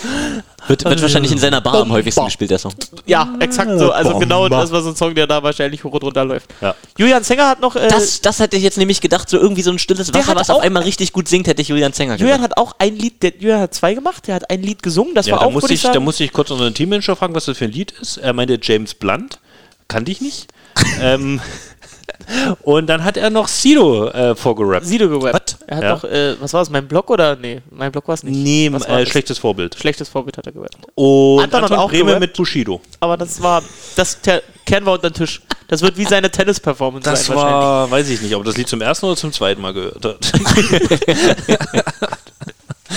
wird, wird wahrscheinlich in seiner Bar am häufigsten gespielt, der Song. Ja, exakt so. Also Bomba. genau das war so ein Song, der da wahrscheinlich hoch und runter läuft. Ja. Julian Zenger hat noch. Äh, Das, das hätte ich jetzt nämlich gedacht, so irgendwie so ein stilles Wasser, was auf auch- einmal richtig gut singt, hätte ich Julian Zenger Julian hat auch ein Lied, der Julian hat zwei gemacht, der hat ein Lied gesungen, das Ja, war da auch, musste würde ich, da musste ich kurz unseren Teammanager fragen, was das für ein Lied ist. Er meinte James Blunt. Kannte ich nicht. ähm, und dann hat er noch Sido äh, vorgerappt. Sido gerappt. Er hat Ja. noch, äh, was war es, mein Blog oder? Nee, mein Blog war es nicht. Nee, Was äh, das? schlechtes Vorbild. Schlechtes Vorbild hat er gerappt. Und Anton Anton, auch gerappt. mit Bushido. Aber das war, das kehren wir unter den Tisch. Das wird wie seine Tennis-Performance Das sein wahrscheinlich. war, weiß ich nicht, ob das Lied zum ersten oder zum zweiten Mal gehört hat.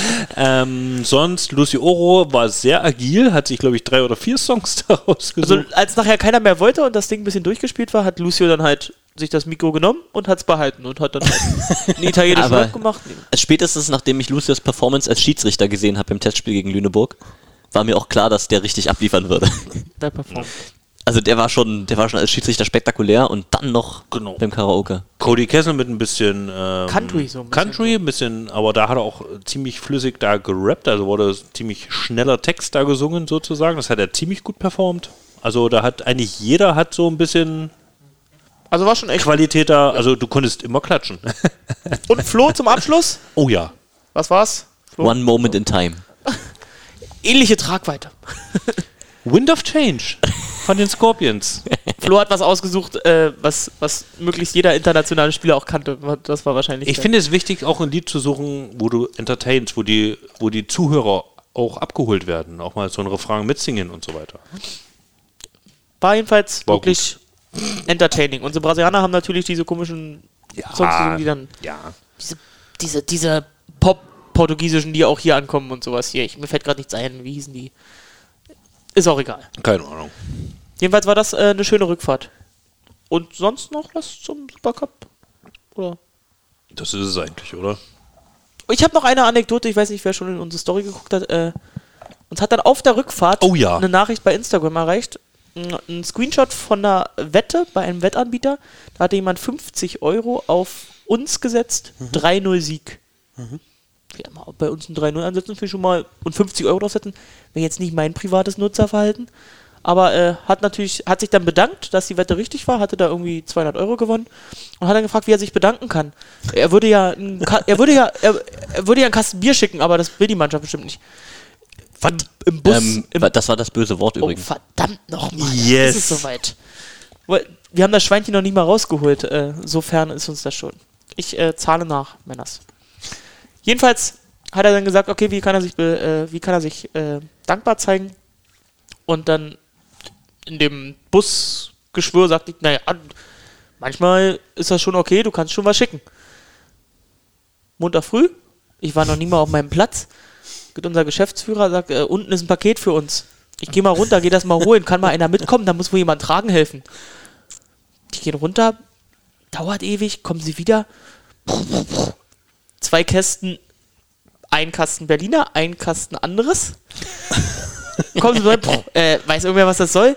ähm, sonst, Lucy Oro war sehr agil, hat sich, glaube ich, drei oder vier Songs daraus Also gesucht. als nachher keiner mehr wollte und das Ding ein bisschen durchgespielt war, hat Lucio dann halt sich das Mikro genommen und hat es behalten und hat dann halt einen italienischen Aber- Rap gemacht. Spätestens nachdem ich Lucius Performance als Schiedsrichter gesehen habe im Testspiel gegen Lüneburg, war mir auch klar, dass der richtig abliefern würde. Der performt. Also der war schon, der war schon als Schiedsrichter spektakulär und dann noch Genau. beim Karaoke. Cody Kessel mit ein bisschen ähm, Country so ein bisschen. Country, ein bisschen, aber da hat er auch ziemlich flüssig da gerappt, also wurde ziemlich schneller Text da gesungen sozusagen. Das hat er ziemlich gut performt. Also da hat eigentlich jeder hat so ein bisschen Also war schon echt. Qualität da, also du konntest immer klatschen. Und Flo zum Abschluss. oh ja. Was war's? Flo? One Moment in Time. Ähnliche Tragweite. Wind of Change von den Scorpions. Flo hat was ausgesucht, äh, was, was möglichst jeder internationale Spieler auch kannte. Das war wahrscheinlich. Ich finde es wichtig, auch ein Lied zu suchen, wo du entertainst, wo die, wo die Zuhörer auch abgeholt werden, auch mal so ein Refrain mitsingen und so weiter. war jedenfalls War wirklich entertaining. Unsere Brasilianer haben natürlich diese komischen Songs, gesungen, die dann ja. diese, diese, diese Pop-Portugiesischen, die auch hier ankommen und sowas hier. Ich, mir fällt gerade nichts ein. Wie hießen die? Ist auch egal. Keine Ahnung. Jedenfalls war das äh, eine schöne Rückfahrt. Und sonst noch was zum Supercup? Oder? Das ist es eigentlich, oder? Ich habe noch eine Anekdote, ich weiß nicht, wer schon in unsere Story geguckt hat. Äh, uns hat dann auf der Rückfahrt Oh ja. eine Nachricht bei Instagram erreicht. Ein Screenshot von einer Wette bei einem Wettanbieter. Da hatte jemand 50 Euro auf uns gesetzt. 3-0 Sieg. Ja, mal bei uns ein 3-0 ansetzen, finde ich schon mal. Und 50 Euro draufsetzen, wäre jetzt nicht mein privates Nutzerverhalten. Aber äh, hat natürlich, hat sich dann bedankt, dass die Wette richtig war, hatte da irgendwie 200 Euro gewonnen und hat dann gefragt, wie er sich bedanken kann. Er würde ja, er würde ja, er, er würde ja einen Kasten Bier schicken, aber das will die Mannschaft bestimmt nicht. Was? Im Bus, Ähm, im das war das böse Wort Oh, übrigens. verdammt nochmal. Yes. Ist es soweit. Wir haben das Schweinchen noch nicht mal rausgeholt. Äh, sofern ist uns das schon. Ich äh, zahle nach, Männers. Jedenfalls hat er dann gesagt, okay, wie kann er sich, äh, wie kann er sich äh, dankbar zeigen? Und dann in dem Busgeschwür sagte ich, naja, manchmal ist das schon okay, du kannst schon was schicken. Montag früh, ich war noch nie mal auf meinem Platz, geht unser Geschäftsführer, sagt, äh, unten ist ein Paket für uns. Ich gehe mal runter, gehe das mal holen, kann mal einer mitkommen, da muss wohl jemand tragen helfen. Die gehen runter, dauert ewig, kommen sie wieder. Zwei Kästen, ein Kasten Berliner, ein Kasten anderes. kommen sie rein, äh, weiß irgendwer, was das soll?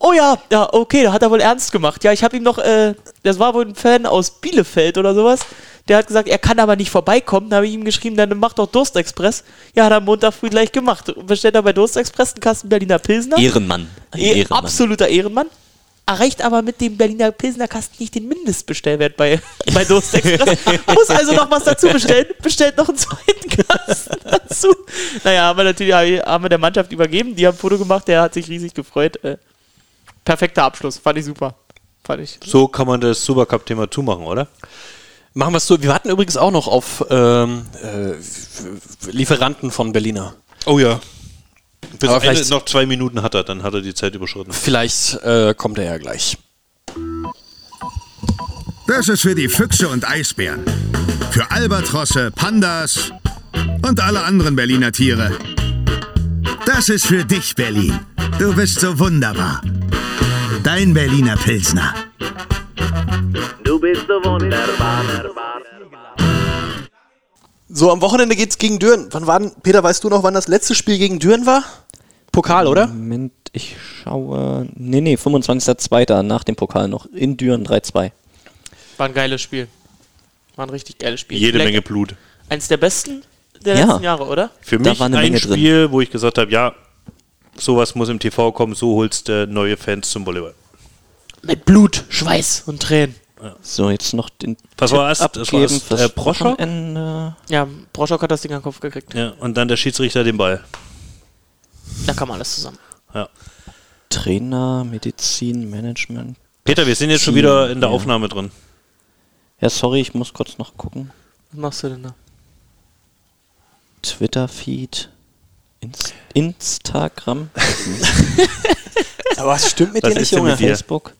Oh ja, ja, okay, da hat er wohl ernst gemacht. Ja, ich habe ihm noch, äh, das war wohl ein Fan aus Bielefeld oder sowas. Der hat gesagt, er kann aber nicht vorbeikommen. Da habe ich ihm geschrieben, dann mach doch Durstexpress. Ja, hat er am Montag früh gleich gemacht. Bestellt er bei Durstexpress einen Kasten Berliner Pilsner. Ehrenmann. Eh, Ehrenmann. absoluter Ehrenmann. Erreicht aber mit dem Berliner Pilsner Kasten nicht den Mindestbestellwert bei, bei Durstexpress. Muss also noch was dazu bestellen. Bestellt noch einen zweiten Kasten dazu. Naja, haben wir natürlich haben wir der Mannschaft übergeben. Die haben ein Foto gemacht. Der hat sich riesig gefreut. Äh, perfekter Abschluss. Fand ich super. Fand ich. So kann man das Supercup-Thema zumachen, oder? Machen wir es so. Wir warten übrigens auch noch auf ähm, äh, Lieferanten von Berliner. Oh ja. Bis Aber Ende, vielleicht- noch zwei Minuten hat er, dann hat er die Zeit überschritten. Vielleicht äh, kommt er ja gleich. Das ist für die Füchse und Eisbären. Für Albatrosse, Pandas und alle anderen Berliner Tiere. Das ist für dich, Berlin. Du bist so wunderbar. Dein Berliner Pilsner. Du bist so wunderbar. So, am Wochenende geht's gegen Düren. Wann war denn, Peter, weißt du noch, wann das letzte Spiel gegen Düren war? Pokal, oder? Moment, ich schaue. Nee, nee, 25.02. nach dem Pokal noch. In Düren 3-2. War ein geiles Spiel. War ein richtig geiles Spiel. Jede Vielleicht Menge Blut. Eins der besten der Ja. letzten Jahre, oder? Für Da mich war eine ein Menge drin. Spiel, wo ich gesagt habe, ja, sowas muss im TV kommen, so holst du neue Fans zum Volleyball. Mit Blut, Schweiß und Tränen. So, jetzt noch den Was Tipp war erst? Das war abgeben erst, fürs äh? Wochenende. Ja, Broschok hat das Ding an den Kopf gekriegt. Ja, und dann der Schiedsrichter den Ball. Da kam alles zusammen. Ja. Trainer, Medizin, Management. Peter, wir sind jetzt schon wieder in der ja. Aufnahme drin. Ja, sorry, ich muss kurz noch gucken. Was machst du denn da? Twitter-Feed. Inst Instagram. Aber was stimmt mit Was dir nicht, Junge? mit dir? Facebook.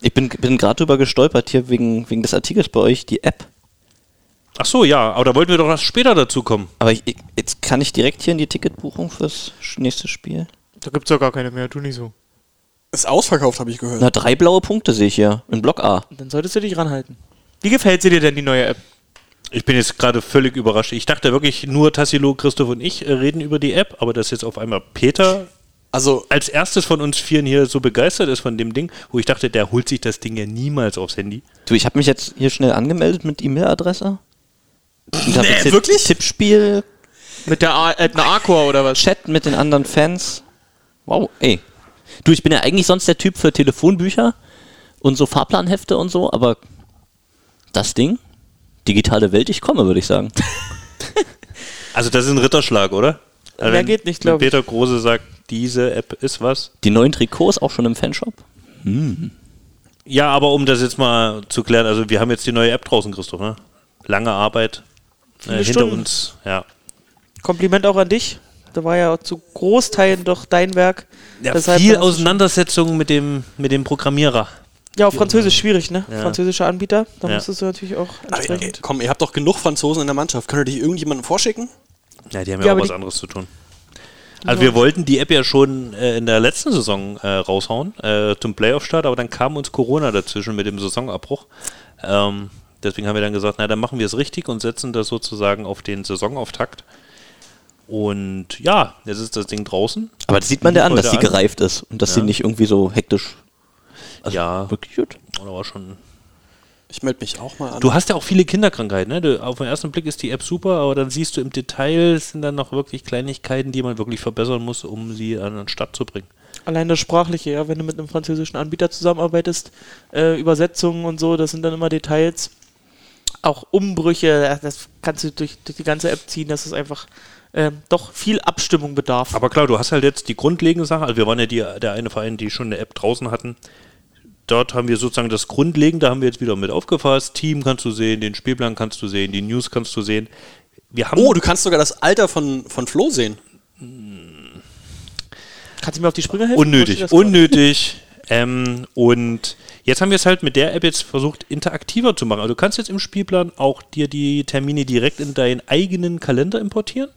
Ich bin, bin gerade drüber gestolpert hier wegen, wegen des Artikels bei euch, die App. Ach so, ja, aber da wollten wir doch erst später dazu kommen. Aber ich, ich, jetzt kann ich direkt hier in die Ticketbuchung fürs nächste Spiel. Da gibt's ja gar keine mehr, tu nicht so. Ist ausverkauft, habe ich gehört. Na, drei blaue Punkte sehe ich hier in Block A. Dann solltest du dich ranhalten. Wie gefällt sie dir denn, die neue App? Ich bin jetzt gerade völlig überrascht. Ich dachte wirklich, nur Tassilo, Christoph und ich äh, reden über die App, aber dass jetzt auf einmal Peter Also, als erstes von uns Vieren hier so begeistert ist von dem Ding, wo ich dachte, der holt sich das Ding ja niemals aufs Handy. Du, ich habe mich jetzt hier schnell angemeldet mit E-Mail-Adresse. Nee, wirklich? Tippspiel, Mit der A äh, einer Arcor oder was? Chat mit den anderen Fans. Wow, ey. Du, ich bin ja eigentlich sonst der Typ für Telefonbücher und so Fahrplanhefte und so, aber das Ding, digitale Welt, ich komme, würde ich sagen. Also das ist ein Ritterschlag, oder? Also Mehr geht nicht, wenn glaub ich. Peter Große sagt, diese App ist was. Die neuen Trikots auch schon im Fanshop. Ja, aber um das jetzt mal zu klären, also wir haben jetzt die neue App draußen, Christoph, ne? Lange Arbeit äh, hinter Stunden. uns, ja. Kompliment auch an dich. Da war ja zu Großteilen doch dein Werk. ja Deshalb viel Auseinandersetzung mit dem, mit dem Programmierer. Ja, auf Französisch schwierig, ne? Ja. Französischer Anbieter. Da Ja. musstest du natürlich auch Aber, äh, entsprechend. komm, ihr habt doch genug Franzosen in der Mannschaft. Könnt ihr dich irgendjemandem vorschicken? Ja, die haben Ja, ja, auch aber was anderes zu tun. Also wir wollten die App ja schon äh, in der letzten Saison äh, raushauen, äh, zum Playoff-Start, aber dann kam uns Corona dazwischen mit dem Saisonabbruch. Ähm, deswegen haben wir dann gesagt, na, dann machen wir es richtig und setzen das sozusagen auf den Saisonauftakt. Und ja, jetzt ist das Ding draußen. Aber das sieht man der an, dass sie an. gereift ist und dass sie Ja. nicht irgendwie so hektisch. Also Ja. Wirklich gut. Oder war schon Ich melde mich auch mal an. Du hast ja auch viele Kinderkrankheiten, ne? Du, auf den ersten Blick ist die App super, aber dann siehst du im Detail, es sind dann noch wirklich Kleinigkeiten, die man wirklich verbessern muss, um sie an den Start zu bringen. Allein das Sprachliche, ja, wenn du mit einem französischen Anbieter zusammenarbeitest, äh, Übersetzungen und so, das sind dann immer Details. Auch Umbrüche, das kannst du durch, durch die ganze App ziehen, dass es einfach ähm, doch viel Abstimmung bedarf. Aber klar, du hast halt jetzt die grundlegende Sache, also wir waren ja die, der eine Verein, die schon eine App draußen hatten. Dort haben wir sozusagen das Grundlegende, haben wir jetzt wieder mit aufgefasst. Team kannst du sehen, den Spielplan kannst du sehen, die News kannst du sehen. Wir haben oh, du kannst sogar das Alter von, von Flo sehen. Kannst du mir auf die Sprünge helfen? Unnötig, unnötig. Ähm, und jetzt haben wir es halt mit der App jetzt versucht, interaktiver zu machen. Also du kannst jetzt im Spielplan auch dir die Termine direkt in deinen eigenen Kalender importieren.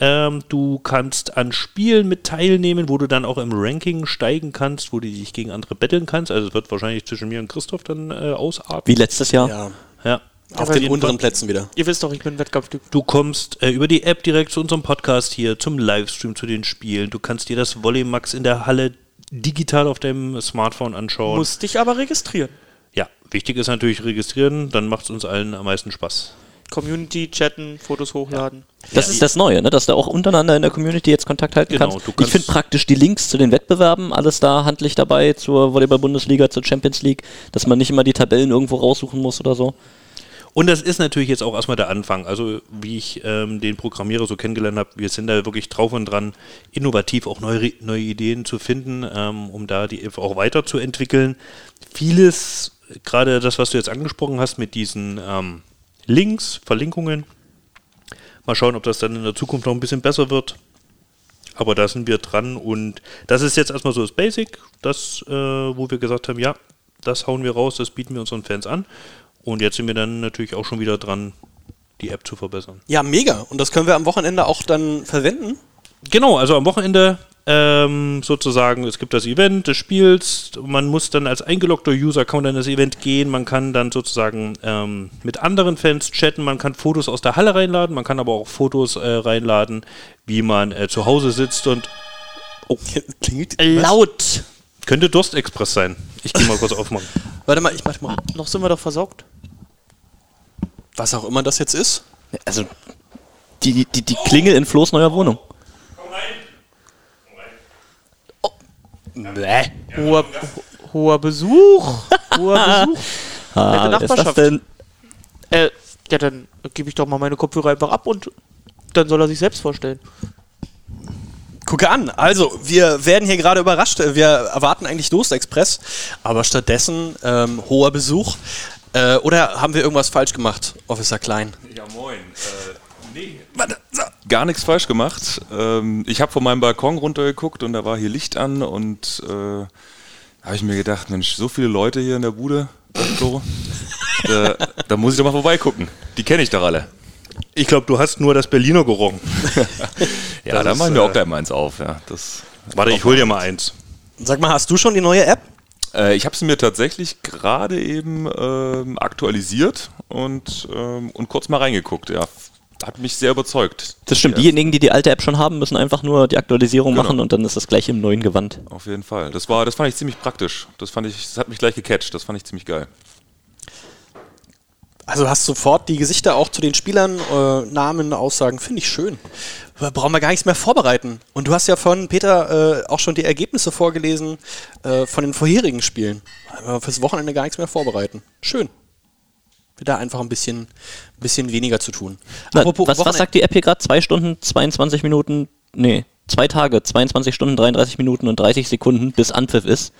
Ähm, du kannst an Spielen mit teilnehmen, wo du dann auch im Ranking steigen kannst, wo du dich gegen andere betteln kannst. Also es wird wahrscheinlich zwischen mir und Christoph dann äh, ausarten. Wie letztes Jahr. Ja. Ja. Auf den unteren Fall- Plätzen wieder. Ihr wisst doch, ich bin Wettkampftyp. Du kommst äh, über die App direkt zu unserem Podcast hier, zum Livestream, zu den Spielen. Du kannst dir das Volleymax in der Halle digital auf deinem Smartphone anschauen. Musst dich aber registrieren. Ja, wichtig ist natürlich registrieren, dann macht es uns allen am meisten Spaß. Community, chatten, Fotos hochladen. Das ist das Neue, ne? dass du auch untereinander in der Community jetzt Kontakt halten Genau, kannst. du Ich kannst- finde praktisch die Links zu den Wettbewerben, alles da handlich dabei, zur Volleyball-Bundesliga, zur Champions League, dass man nicht immer die Tabellen irgendwo raussuchen muss oder so. Und das ist natürlich jetzt auch erstmal der Anfang. Also, wie ich ähm, den Programmierer so kennengelernt habe, wir sind da wirklich drauf und dran, innovativ auch neue, neue Ideen zu finden, ähm, um da die auch weiterzuentwickeln. Vieles, gerade das, was du jetzt angesprochen hast, mit diesen ähm, Links, Verlinkungen, mal schauen, ob das dann in der Zukunft noch ein bisschen besser wird. Aber da sind wir dran und das ist jetzt erstmal so das Basic, das, äh, wo wir gesagt haben, ja, das hauen wir raus, das bieten wir unseren Fans an. Und jetzt sind wir dann natürlich auch schon wieder dran, die App zu verbessern. Ja, mega. Und das können wir am Wochenende auch dann verwenden. Genau, also am Wochenende ähm, sozusagen, es gibt das Event des Spiels, man muss dann als eingeloggter User kann man dann in das Event gehen, man kann dann sozusagen ähm, mit anderen Fans chatten, man kann Fotos aus der Halle reinladen, man kann aber auch Fotos äh, reinladen, wie man äh, zu Hause sitzt und Klingelt. Laut! könnte Durstexpress sein. Ich gehe mal kurz aufmachen. Warte mal, ich mach mal. Noch sind wir doch versorgt. Was auch immer das jetzt ist. Also die, die, die, die Klingel in Flo's neuer Wohnung. Bäh. Hoher, ho- hoher Besuch. Hoher Besuch. Ah, Nette wer ist das Nachbarschaft. denn? Äh, ja, dann gebe ich doch mal meine Kopfhörer einfach ab und dann soll er sich selbst vorstellen. Gucke an. Also, wir werden hier gerade überrascht. Wir erwarten eigentlich Durstexpress, aber stattdessen ähm, hoher Besuch. Äh, oder haben wir irgendwas falsch gemacht, Officer Klein? Ja, moin. Äh. Gar nichts falsch gemacht. Ähm, ich habe von meinem Balkon runtergeguckt und da war hier Licht an und äh, habe ich mir gedacht, Mensch, so viele Leute hier in der Bude, so, da, da muss ich doch mal vorbeigucken. Die kenne ich doch alle. Ich glaube, du hast nur das Berliner gerochen. Ja, Das da machen wir auch äh, gleich mal eins auf. Ja, das, Warte, ich hol dir mal eins. Sag mal, hast du schon die neue App? äh, ich habe sie mir tatsächlich gerade eben ähm, aktualisiert und, ähm, und kurz mal reingeguckt. Ja, hat mich sehr überzeugt. Das stimmt, Die diejenigen, die die alte App schon haben, müssen einfach nur die Aktualisierung Genau. machen und dann ist das gleich im neuen Gewand. Auf jeden Fall. Das war, das fand ich ziemlich praktisch. Das fand ich, das hat mich gleich gecatcht. Das fand ich ziemlich geil. Also hast sofort die Gesichter auch zu den Spielern, äh, Namen, Aussagen, finde ich schön. Da brauchen wir gar nichts mehr vorbereiten. Und du hast ja von Peter äh, auch schon die Ergebnisse vorgelesen äh, von den vorherigen Spielen. Aber fürs Wochenende gar nichts mehr vorbereiten. Schön. Wieder einfach ein bisschen, bisschen weniger zu tun. Na, was, was sagt die App hier gerade? Zwei Stunden, 22 Minuten, nee, zwei Tage, 22 Stunden, 33 Minuten und 30 Sekunden bis Anpfiff ist.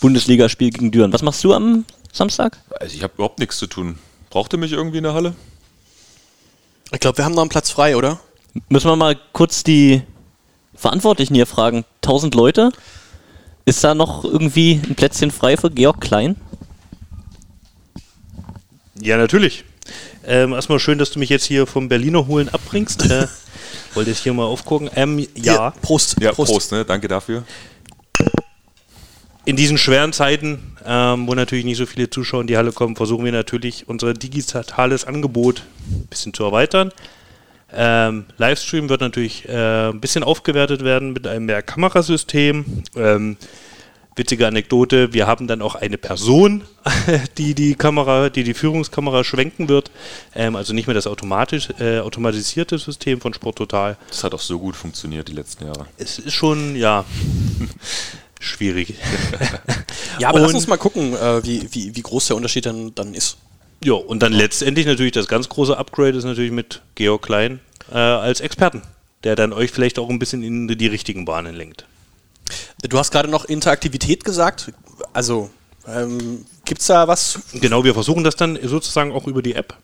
Bundesligaspiel gegen Düren. Was machst du am Samstag? Also ich habe überhaupt nichts zu tun. Braucht ihr mich irgendwie in der Halle? Ich glaube, wir haben noch einen Platz frei, oder? Müssen wir mal kurz die Verantwortlichen hier fragen. 1000 Leute? Ist da noch irgendwie ein Plätzchen frei für Georg Klein? Ja, natürlich. Ähm, erstmal schön, dass du mich jetzt hier vom Berliner Holen abbringst. Äh, wollte ich hier mal aufgucken. Ähm, ja, Hier, Prost. Ja, Prost, ne? Danke dafür. in diesen schweren Zeiten, ähm, wo natürlich nicht so viele Zuschauer in die Halle kommen, versuchen wir natürlich unser digitales Angebot ein bisschen zu erweitern. Ähm, Livestream wird natürlich äh, ein bisschen aufgewertet werden mit einem mehr Kamerasystem. Ähm, witzige Anekdote, wir haben dann auch eine Person, die die Kamera, die die Führungskamera schwenken wird. Ähm, also nicht mehr das automatisch, äh, automatisierte System von Sport Total. Das hat auch so gut funktioniert die letzten Jahre. Es ist schon, ja, schwierig. Ja, aber lass Und- uns mal gucken, äh, wie, wie, wie groß der Unterschied dann, dann ist. Ja, und dann letztendlich natürlich das ganz große Upgrade ist natürlich mit Georg Klein äh, als Experten, der dann euch vielleicht auch ein bisschen in die richtigen Bahnen lenkt. Du hast gerade noch Interaktivität gesagt. Also, ähm, gibt es da was? Genau, wir versuchen das dann sozusagen auch über die App.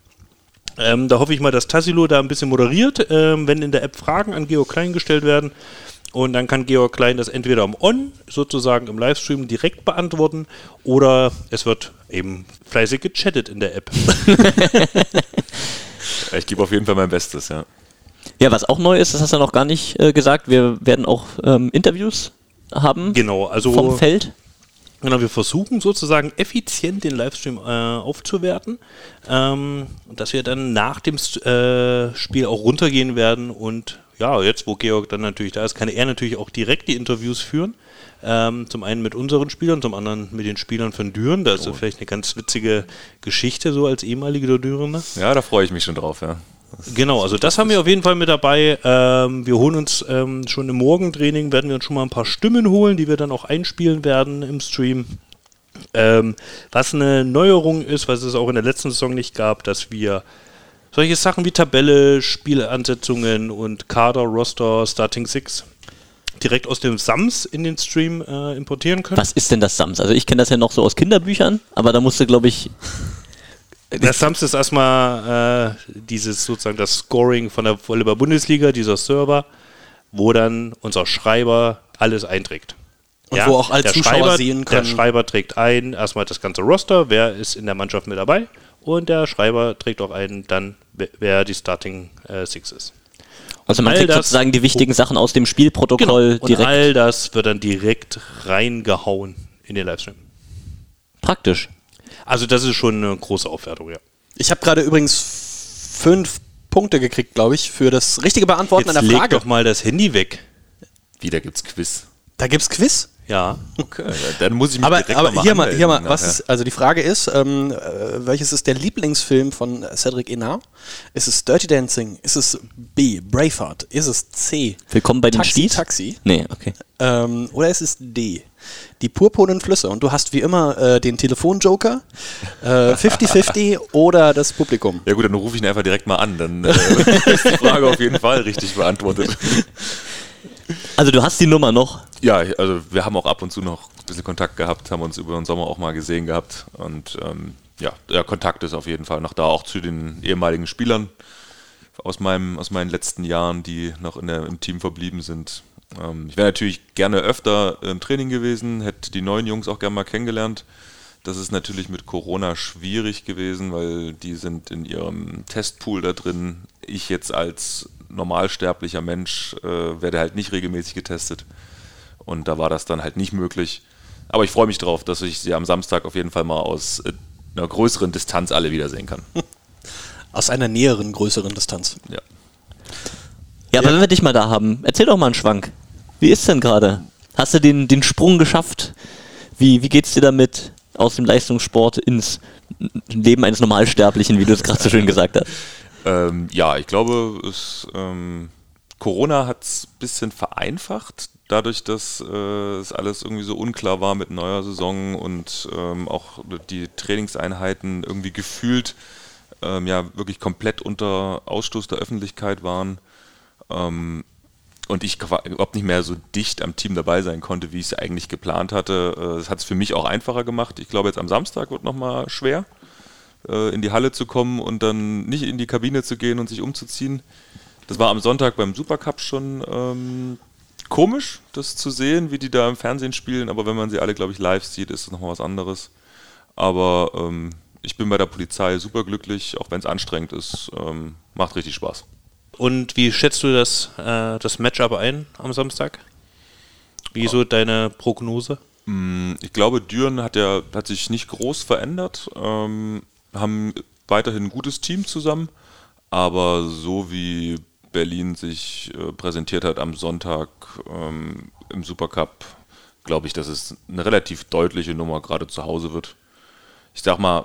Ähm, da hoffe ich mal, dass Tassilo da ein bisschen moderiert, ähm, wenn in der App Fragen an Georg Klein gestellt werden. Und dann kann Georg Klein das entweder am On, sozusagen im Livestream, direkt beantworten oder es wird eben fleißig gechattet in der App. Ich gebe auf jeden Fall mein Bestes, ja. Ja, was auch neu ist, das hast du noch gar nicht äh, gesagt, wir werden auch ähm, Interviews haben Genau, also vom Feld. Genau, wir versuchen sozusagen effizient den Livestream äh, aufzuwerten, ähm, dass wir dann nach dem äh, Spiel auch runtergehen werden und ja, jetzt wo Georg dann natürlich da ist, kann er natürlich auch direkt die Interviews führen. Ähm, zum einen mit unseren Spielern, zum anderen mit den Spielern von Düren. Da ist so vielleicht eine ganz witzige Geschichte so als ehemaliger Dürener. Ja, da freue ich mich schon drauf, ja. Genau, also das haben wir auf jeden Fall mit dabei. Ähm, wir holen uns ähm, schon im Morgentraining, werden wir uns schon mal ein paar Stimmen holen, die wir dann auch einspielen werden im Stream. Ähm, was eine Neuerung ist, was es auch in der letzten Saison nicht gab, dass wir solche Sachen wie Tabelle, Spielansetzungen und Kader, Roster, Starting Six direkt aus dem SAMS in den Stream äh, importieren können. Was ist denn das Sams? Also ich kenne das ja noch so aus Kinderbüchern, aber da musste, glaube ich, Das SAMS ist erstmal äh, dieses sozusagen das Scoring von der Volleyball-Bundesliga, dieser Server, wo dann unser Schreiber alles einträgt. Und wo auch alle der Zuschauer Schreiber, sehen Der können. Schreiber trägt ein, erstmal das ganze Roster, wer ist in der Mannschaft mit dabei und der Schreiber trägt auch ein, dann wer- die Starting äh, Six ist. also man all kriegt sozusagen die wichtigen Sachen aus dem Spielprotokoll Und direkt all das wird dann direkt reingehauen in den Livestream. praktisch. Also das ist schon eine große Aufwertung, ja. Ich habe gerade übrigens fünf Punkte gekriegt, glaube ich, für das richtige Beantworten Jetzt einer leg Frage. doch mal das Handy weg. Wieder gibt's Quiz. Da gibt's Quiz. Ja. Okay, dann muss ich mich Aber, direkt aber mal hier mal, hier mal, was ist, also die Frage ist, ähm, äh, welches ist der Lieblingsfilm von Cedric Enard? Ist es Dirty Dancing? Ist es B, Braveheart? Ist es C, Willkommen bei den Taxi, Sties. Taxi? Nee, okay. Ähm, oder ist es D, die purpurnen Flüsse? Und du hast wie immer äh, den Telefonjoker, äh, 50-50 oder das Publikum. Ja gut, dann rufe ich ihn einfach direkt mal an. Dann äh, ist die Frage auf jeden Fall richtig beantwortet. Also du hast die Nummer noch. Ja, also wir haben auch ab und zu noch ein bisschen Kontakt gehabt, haben uns über den Sommer auch mal gesehen gehabt. Und ähm, ja, der Kontakt ist auf jeden Fall noch da, auch zu den ehemaligen Spielern aus, meinem, aus meinen letzten Jahren, die noch in der, im Team verblieben sind. Ähm, ich wäre natürlich gerne öfter im Training gewesen, hätte die neuen Jungs auch gerne mal kennengelernt. Das ist natürlich mit Corona schwierig gewesen, weil die sind in ihrem Testpool da drin. Ich jetzt als normalsterblicher Mensch äh, werde halt nicht regelmäßig getestet. Und da war das dann halt nicht möglich. Aber ich freue mich drauf, dass ich sie am Samstag auf jeden Fall mal aus äh, einer größeren Distanz alle wiedersehen kann. Aus einer näheren, größeren Distanz. Ja. Ja, aber wenn wir dich mal da haben, erzähl doch mal einen Schwank. Wie ist denn gerade? Hast du den, den Sprung geschafft? Wie, wie geht's dir damit aus dem Leistungssport ins Leben eines Normalsterblichen, wie du es gerade so schön gesagt hast? Ähm, ja, ich glaube, es, ähm, Corona hat es ein bisschen vereinfacht, dadurch, dass äh, es alles irgendwie so unklar war mit neuer Saison und ähm, auch die Trainingseinheiten irgendwie gefühlt ähm, ja wirklich komplett unter Ausstoß der Öffentlichkeit waren. Ähm, und ich überhaupt nicht mehr so dicht am Team dabei sein konnte, wie ich es eigentlich geplant hatte. Äh, Das hat es für mich auch einfacher gemacht. Ich glaube, jetzt am Samstag wird nochmal schwer, äh, in die Halle zu kommen und dann nicht in die Kabine zu gehen und sich umzuziehen. Das war am Sonntag beim Supercup schon ähm, komisch, das zu sehen, wie die da im Fernsehen spielen, aber wenn man sie alle, glaube ich, live sieht, ist es nochmal was anderes. Aber ähm, ich bin bei der Polizei super glücklich, auch wenn es anstrengend ist. Ähm, macht richtig Spaß. Und wie schätzt du das, äh, das Matchup ein am Samstag? Wie so deine Prognose? Mm, Ich glaube, Düren hat ja hat sich nicht groß verändert, ähm, haben weiterhin ein gutes Team zusammen, aber so wie Berlin sich äh, präsentiert hat am Sonntag ähm, im Supercup, glaube ich, dass es eine relativ deutliche Nummer gerade zu Hause wird. Ich sag mal,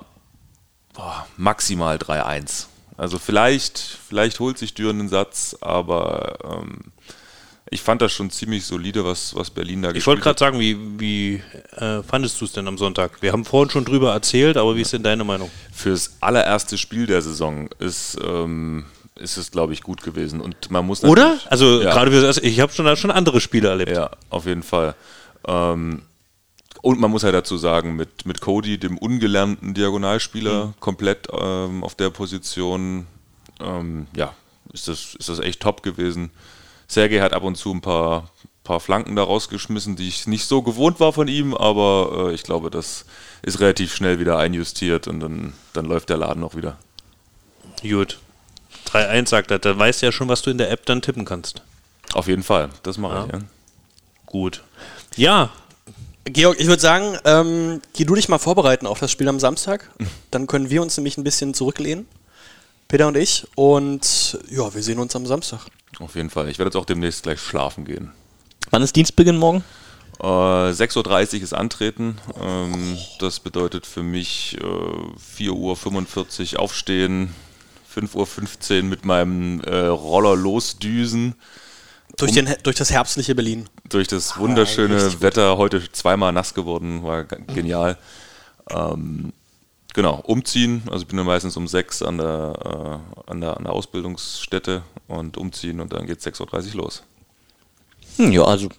boah, maximal 3-1. Also vielleicht, vielleicht holt sich Düren einen Satz, aber ähm, ich fand das schon ziemlich solide, was, was Berlin da Ich wollte gespielt gerade sagen, wie, wie äh, fandest du es denn am Sonntag? Wir haben vorhin schon drüber erzählt, aber wie ist denn deine Meinung? fürs allererste Spiel der Saison ist, ähm, ist es, glaube ich, gut gewesen. Und man muss Oder? Also Ja. gerade für das, ich habe schon, schon andere Spiele erlebt. Ja, auf jeden Fall. Ähm, und man muss ja dazu sagen, mit, mit Cody, dem ungelernten Diagonalspieler, komplett ähm, auf der Position, ähm, ja, ist das, ist das echt top gewesen. Sergej hat ab und zu ein paar, paar Flanken da rausgeschmissen, die ich nicht so gewohnt war von ihm, aber äh, ich glaube, das ist relativ schnell wieder einjustiert und dann, dann läuft der Laden auch wieder. Gut. 3-1 sagt er, da weißt du ja schon, was du in der App dann tippen kannst. Auf jeden Fall, das mache Ja. ich. Ja. Gut. Ja, Georg, ich würde sagen, ähm, geh du dich mal vorbereiten auf das Spiel am Samstag. Dann können wir uns nämlich ein bisschen zurücklehnen. Peter und ich. Und ja, wir sehen uns am Samstag. Auf jeden Fall. Ich werde jetzt auch demnächst gleich schlafen gehen. Wann ist Dienstbeginn morgen? Äh, 6.30 Uhr ist Antreten. Ähm, das bedeutet für mich äh, 4.45 Uhr aufstehen, 5.15 Uhr mit meinem äh, Roller losdüsen. Durch, den, durch das herbstliche Berlin. Durch das wunderschöne Wetter, heute zweimal nass geworden, war g- genial. Ähm, genau, umziehen. Also ich bin dann meistens um 6 an der, äh, an der, an der Ausbildungsstätte und umziehen und dann geht es 6.30 Uhr los. Hm, ja, also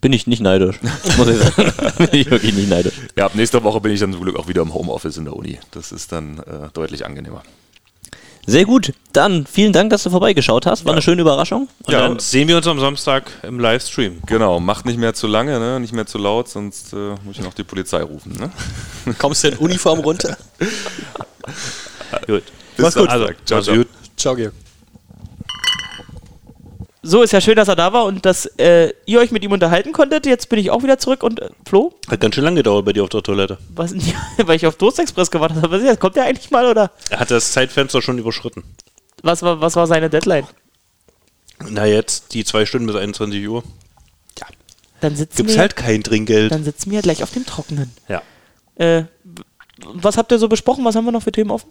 bin ich nicht neidisch. Muss ich sagen. bin ich wirklich nicht neidisch. Ja, ab nächster Woche bin ich dann zum Glück auch wieder im Homeoffice in der Uni. Das ist dann äh, deutlich angenehmer. Sehr gut. Dann vielen Dank, dass du vorbeigeschaut hast. War eine schöne Überraschung. und dann sehen wir uns am Samstag im Livestream. Genau, macht nicht mehr zu lange, ne? nicht mehr zu laut, sonst äh, muss ich noch die Polizei rufen. Ne? Kommst du in Uniform runter? Gut. Bis gut. Samstag. Also, ciao, mach's ciao. gut. Ciao, Georg. So, ist ja schön, dass er da war und dass äh, ihr euch mit ihm unterhalten konntet. Jetzt bin ich auch wieder zurück und äh, Flo, Hat ganz schön lange gedauert bei dir auf der Toilette. was, weil ich auf Durstexpress gewartet habe. Was ist das? Kommt der eigentlich mal oder Er hat das Zeitfenster schon überschritten. was war, was war seine Deadline? Na jetzt, die zwei Stunden bis 21 Uhr. Dann sitzen Gibt's wir, halt kein Trinkgeld. dann sitzen wir ja gleich auf dem Trockenen. Ja. Äh, was habt ihr so besprochen? Was haben wir noch für Themen offen?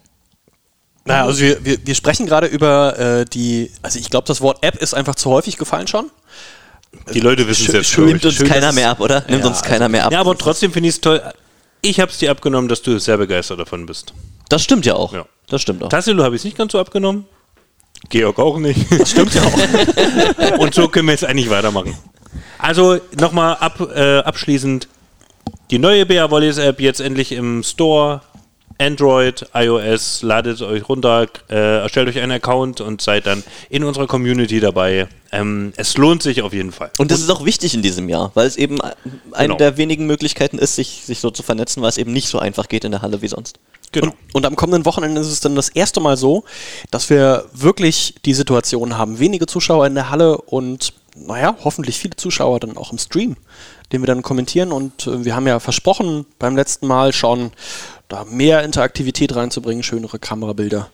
Naja, also wir, wir, wir sprechen gerade über äh, die, also ich glaube, das Wort App ist einfach zu häufig gefallen schon. Die Leute wissen es jetzt. schön- glaub Nimmt uns Schön, keiner mehr ab, oder? Nimmt Ja, uns keiner mehr ab. Ja, aber trotzdem finde ich es toll. Ich habe es dir abgenommen, dass du sehr begeistert davon bist. das stimmt ja auch. Ja. Das stimmt auch. Tassilo habe ich es nicht ganz so abgenommen. Georg auch nicht. Stimmt ja auch. Und so können wir jetzt eigentlich weitermachen. Also nochmal ab, äh, abschließend. Die neue BA Volleys App jetzt endlich im Store. Android, iOS, ladet euch runter, äh, erstellt euch einen Account und seid dann in unserer Community dabei. Ähm, es lohnt sich auf jeden Fall. Und das ist auch wichtig in diesem Jahr, weil es eben eine Genau. der wenigen Möglichkeiten ist, sich, sich so zu vernetzen, weil es eben nicht so einfach geht in der Halle wie sonst. Genau. Und, und am kommenden Wochenende ist es dann das erste Mal so, dass wir wirklich die Situation haben, wenige Zuschauer in der Halle und naja, hoffentlich viele Zuschauer dann auch im Stream, den wir dann kommentieren. Und äh, wir haben ja versprochen beim letzten Mal schon, da mehr Interaktivität reinzubringen, schönere Kamerabilder.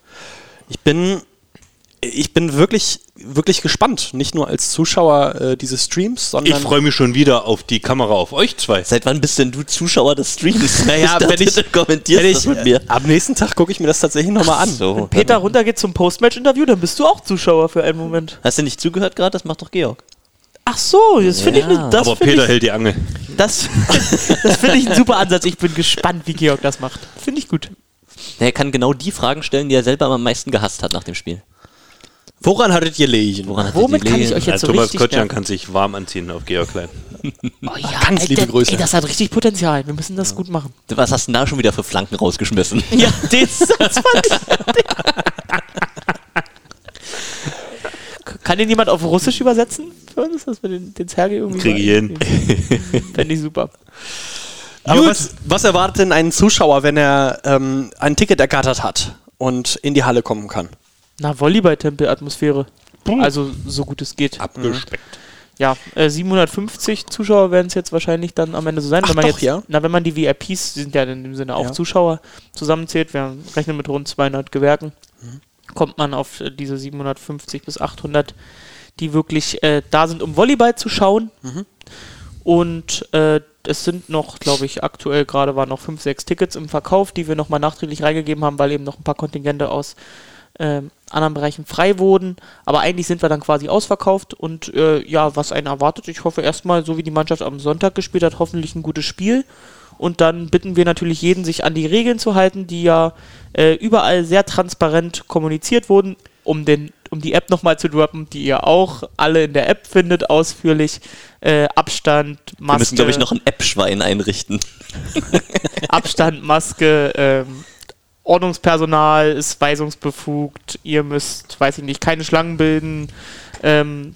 Ich bin, ich bin wirklich, wirklich gespannt, nicht nur als Zuschauer äh, dieses Streams, sondern Ich freue mich schon wieder auf die Kamera auf euch zwei. Seit wann bist denn du Zuschauer des Streams? Naja, dachte, wenn ich- du kommentierst wenn das ich, mit mir. am nächsten Tag gucke ich mir das tatsächlich nochmal an. So, Peter runter geht zum Postmatch-Interview, dann bist du auch Zuschauer für einen Moment. Hast du nicht zugehört gerade? Das macht doch Georg. Ach so, das finde ich, Ja. das Aber Peter ich, hält die Angel. das, das finde ich ein super Ansatz. Ich bin gespannt, wie Georg das macht. Finde ich gut. Er kann genau die Fragen stellen, die er selber am meisten gehasst hat nach dem Spiel. Woran hattet ihr Legion? Woran hat Womit die kann ich euch jetzt Ja, so Thomas richtig Kotschan nerven? kann sich warm anziehen auf Georg Klein. Oh, ja, Ganz ey, liebe der- Grüße. Ey, das hat richtig Potenzial. Wir müssen das gut machen. Was hast du denn da schon wieder für Flanken rausgeschmissen? Ja, den Satz fand ich. Kann den jemand auf Russisch übersetzen für uns, dass wir den, den Sergei irgendwie. Kriege ich hin. Fände ich super. Aber was, was erwartet denn ein Zuschauer, wenn er ähm, ein Ticket ergattert hat und in die Halle kommen kann? Na, Volleyball-Tempel-Atmosphäre. Also, so gut es geht. Abgespeckt. Ja, äh, 750 Zuschauer werden es jetzt wahrscheinlich dann am Ende so sein. Ach wenn man doch, jetzt, ja? Na, wenn man die VIPs, die sind ja in dem Sinne auch Ja. Zuschauer, zusammenzählt, wir rechnen mit rund 200 Gewerken, Mhm. Kommt man auf äh, diese 750 bis 800, die wirklich äh, da sind, um Volleyball zu schauen. Mhm. Und äh, es sind noch, glaube ich, aktuell gerade waren noch 5, 6 Tickets im Verkauf, die wir nochmal nachträglich reingegeben haben, weil eben noch ein paar Kontingente aus ähm, anderen Bereichen frei wurden. Aber eigentlich sind wir dann quasi ausverkauft und äh, ja, was einen erwartet, ich hoffe erstmal, so wie die Mannschaft am Sonntag gespielt hat, hoffentlich ein gutes Spiel. Und dann bitten wir natürlich jeden, sich an die Regeln zu halten, die ja äh, überall sehr transparent kommuniziert wurden, um, den, um die App nochmal zu droppen, die ihr auch alle in der App findet, ausführlich. Äh, Abstand, Maske. Wir müssen, glaube ich, noch ein App-Schwein einrichten. Abstand, Maske, ähm, Ordnungspersonal ist weisungsbefugt, ihr müsst, weiß ich nicht, keine Schlangen bilden, ähm,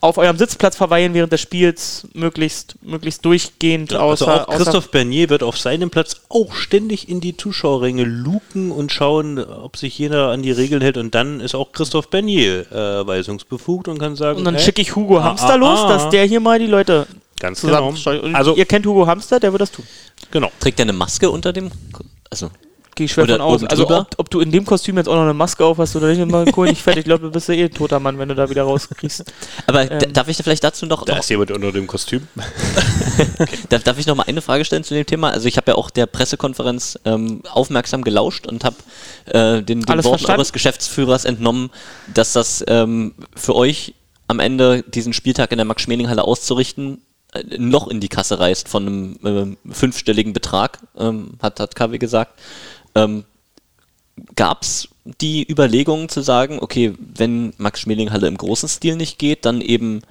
auf eurem Sitzplatz verweilen während des Spiels, möglichst, möglichst durchgehend, also außer, auch Christoph Bernier wird auf seinem Platz auch ständig in die Zuschauerränge luken und schauen, ob sich jeder an die Regeln hält. Und dann ist auch Christoph Bernier äh, weisungsbefugt und kann sagen, und dann hey, schicke ich Hugo Ah, Hamster ah, los, ah. dass der hier mal die Leute ganz genau. Also ihr kennt Hugo Hamster, der wird das tun. genau. Trägt er eine Maske unter dem? Also, Gehe ich schwer Oder von aus. Also ob, ob du in dem Kostüm jetzt auch noch eine Maske auf hast oder nicht, mal cool, nicht fertig. Ich glaube, du bist ja eh ein toter Mann, wenn du da wieder rauskriegst. aber Ähm. darf ich vielleicht dazu noch, Da noch ist jemand unter dem Kostüm. Darf, darf ich noch mal eine Frage stellen zu dem Thema? Also ich habe ja auch der Pressekonferenz ähm, aufmerksam gelauscht und habe äh, den, den Worten verstanden? eures Geschäftsführers entnommen, dass das ähm, für euch am Ende diesen Spieltag in der Max-Schmeling-Halle auszurichten äh, noch in die Kasse reißt von einem ähm, fünfstelligen Betrag, ähm, hat, hat KW gesagt. Ähm, Gab es die Überlegung zu sagen, okay, wenn Max-Schmeling-Halle im großen Stil nicht geht, dann eben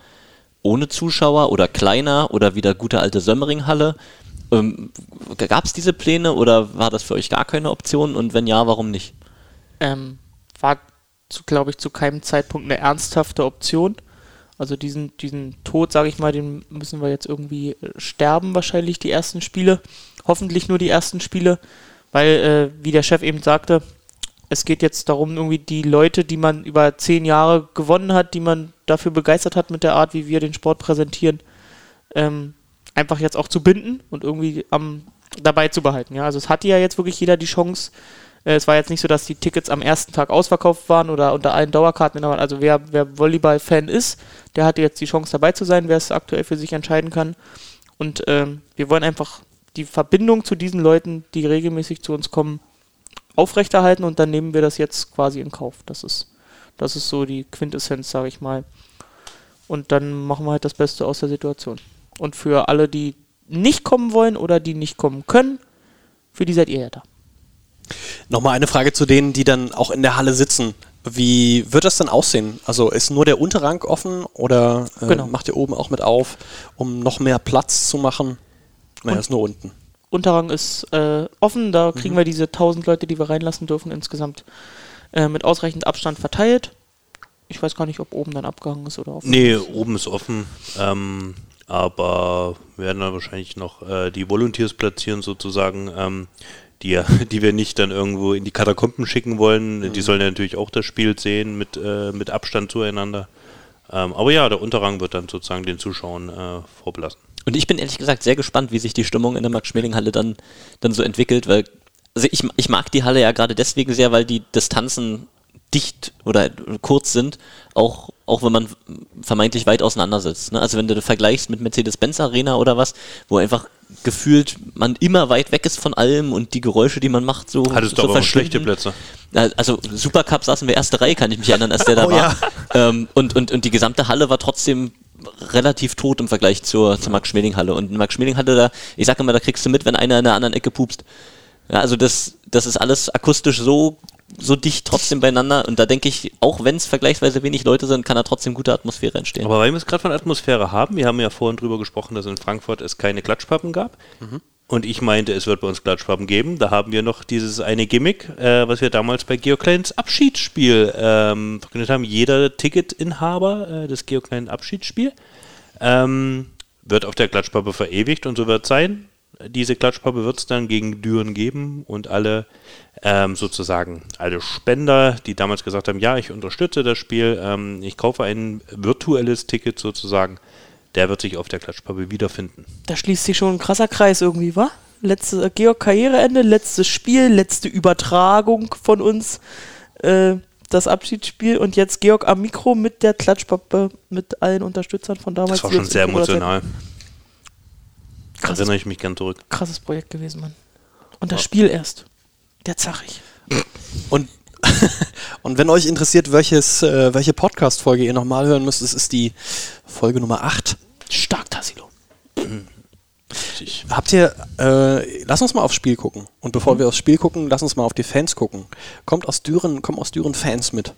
ohne Zuschauer oder kleiner oder wieder gute alte Sömmering-Halle. Ähm, Gab es diese Pläne oder war das für euch gar keine Option? Und wenn ja, warum nicht? ähm, war, glaube ich, zu keinem Zeitpunkt eine ernsthafte Option. Also diesen, diesen Tod, sage ich mal, den müssen wir jetzt irgendwie äh, sterben, wahrscheinlich die ersten Spiele. Hoffentlich nur die ersten Spiele, weil, äh, wie der Chef eben sagte, es geht jetzt darum, irgendwie die Leute, die man über zehn Jahre gewonnen hat, die man dafür begeistert hat mit der Art, wie wir den Sport präsentieren, ähm, einfach jetzt auch zu binden und irgendwie am, dabei zu behalten. Ja? Also es hatte ja jetzt wirklich jeder die Chance. Äh, es war jetzt nicht so, dass die Tickets am ersten Tag ausverkauft waren oder unter allen Dauerkarten. Also wer, wer Volleyball-Fan ist, der hatte jetzt die Chance dabei zu sein, wer es aktuell für sich entscheiden kann. Und ähm, wir wollen einfach die Verbindung zu diesen Leuten, die regelmäßig zu uns kommen, aufrechterhalten und dann nehmen wir das jetzt quasi in Kauf. Das ist, das ist so die Quintessenz, sage ich mal. Und dann machen wir halt das Beste aus der Situation. Und für alle, die nicht kommen wollen oder die nicht kommen können, für die seid ihr ja da. Nochmal eine Frage zu denen, die dann auch in der Halle sitzen. Wie wird das dann aussehen? Also ist nur der Unterrang offen oder äh, Genau. macht ihr oben auch mit auf, um noch mehr Platz zu machen? Naja, Und- ist nur unten. Unterrang ist äh, offen, da kriegen wir diese 1000 Leute, die wir reinlassen dürfen, insgesamt äh, mit ausreichend Abstand verteilt. Ich weiß gar nicht, ob oben dann abgehangen ist oder offen. Nee, oben ist offen. Ähm, aber wir werden dann wahrscheinlich noch äh, die Volunteers platzieren, sozusagen, ähm, die, die wir nicht dann irgendwo in die Katakomben schicken wollen. Die sollen ja natürlich auch das Spiel sehen mit, äh, mit Abstand zueinander. Ähm, aber ja, der Unterrang wird dann sozusagen den Zuschauern äh, vorbelassen. Und ich bin ehrlich gesagt sehr gespannt, wie sich die Stimmung in der Max-Schmeling-Halle dann, dann so entwickelt, weil also ich, ich mag die Halle ja gerade deswegen sehr, weil die Distanzen dicht oder kurz sind, auch, auch wenn man vermeintlich weit auseinander sitzt. Ne? Also wenn du das vergleichst mit Mercedes-Benz Arena oder was, wo einfach gefühlt man immer weit weg ist von allem und die Geräusche, die man macht, so Hattest so du aber schlechte Plätze. Ja, Also Supercup saßen wir erste Reihe, kann ich mich erinnern, als der da Oh war. Ähm, und, und, und die gesamte Halle war trotzdem relativ tot im Vergleich zur, zur Max-Schmeling-Halle. Und in Max-Schmeling-Halle, da, ich sag immer, da kriegst du mit, wenn einer in der anderen Ecke pupst. Ja, also das, das ist alles akustisch so so dicht trotzdem beieinander. Und da denke ich, auch wenn es vergleichsweise wenig Leute sind, kann da trotzdem gute Atmosphäre entstehen. Aber weil wir es gerade von Atmosphäre haben, wir haben ja vorhin drüber gesprochen, dass in Frankfurt es keine Klatschpappen gab. Und ich meinte, es wird bei uns Klatschpappen geben. Da haben wir noch dieses eine Gimmick, äh, was wir damals bei Georg Kleins Abschiedsspiel ähm, verkündet haben. Jeder Ticketinhaber äh, des Klein Abschiedsspiel ähm, wird auf der Klatschpappe verewigt und so wird es sein. Diese Klatschpappe wird es dann gegen Düren geben und alle ähm, sozusagen alle Spender, die damals gesagt haben, ja, ich unterstütze das Spiel, ähm, ich kaufe ein virtuelles Ticket sozusagen, der wird sich auf der Klatschpappe wiederfinden. Da schließt sich schon ein krasser Kreis irgendwie, wa? Letzte, äh, Georg Karriereende, letztes Spiel, letzte Übertragung von uns, äh, das Abschiedsspiel und jetzt Georg am Mikro mit der Klatschpappe, mit allen Unterstützern von damals. Das war schon sehr emotional. Krasses, erinnere ich mich gern zurück. krasses Projekt gewesen, Mann. Und das Spiel erst. Der Zachig. Und, und wenn euch interessiert, welches, äh, welche Podcast-Folge ihr nochmal hören müsst, es ist die Folge Nummer 8. Stark, Tassilo. Habt ihr, äh, lass uns mal aufs Spiel gucken. Und bevor wir aufs Spiel gucken, lass uns mal auf die Fans gucken. Kommt aus Düren, kommen aus Düren Fans mit.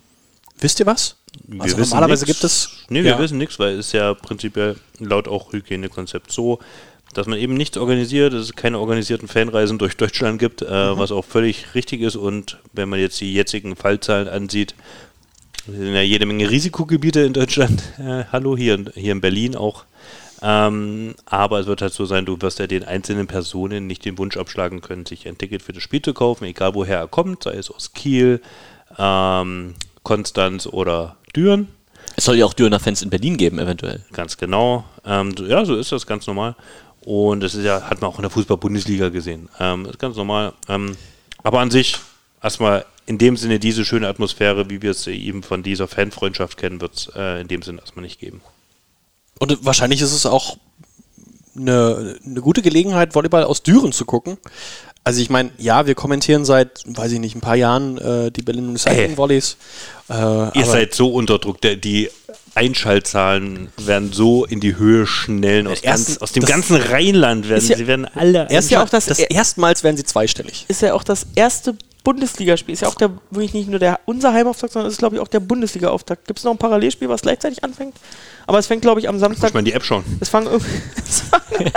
Wisst ihr was? Wir Also wissen normalerweise nix. gibt es. Nee, wir Ja. wissen nichts, weil es ist ja prinzipiell laut auch Hygienekonzept so, dass man eben nichts organisiert, dass es keine organisierten Fanreisen durch Deutschland gibt, äh, Mhm. was auch völlig richtig ist. Und wenn man jetzt die jetzigen Fallzahlen ansieht, sind ja jede Menge Risikogebiete in Deutschland. Äh, hallo, hier, in- hier in Berlin auch. Ähm, aber es wird halt so sein, du wirst ja den einzelnen Personen nicht den Wunsch abschlagen können, sich ein Ticket für das Spiel zu kaufen, egal woher er kommt, sei es aus Kiel, ähm, Konstanz oder Düren. Es soll ja auch Dürner Fans in Berlin geben, eventuell. Ganz genau. Ähm, ja, so ist das ganz normal. Und das ist ja, hat man auch in der Fußball-Bundesliga gesehen. Ähm, ist ganz normal. Ähm, aber an sich, erstmal in dem Sinne diese schöne Atmosphäre, wie wir es eben von dieser Fanfreundschaft kennen, wird es äh, in dem Sinne erstmal nicht geben. Und wahrscheinlich ist es auch eine, eine gute Gelegenheit, Volleyball aus Düren zu gucken. Also ich meine, ja, wir kommentieren seit, weiß ich nicht, ein paar Jahren äh, die Berlin Recycling Volleys. Äh, Ihr aber- seid so unter Druck. Der, die Einschaltzahlen werden so in die Höhe schnellen. Aus, Erst- ganz, aus dem ganzen Rheinland werden ja- sie werden alle. Ist ja auch das, das erstmals werden sie zweistellig. ist ja auch das erste Bundesligaspiel. Ist ja auch der, wirklich nicht nur der, unser Heimauftakt, sondern ist, glaube ich, auch der Bundesliga-Auftakt. Gibt es noch ein Parallelspiel, was gleichzeitig anfängt? Aber es fängt, glaube ich, am Samstag. man in die App schauen. Es fangen, es fangen,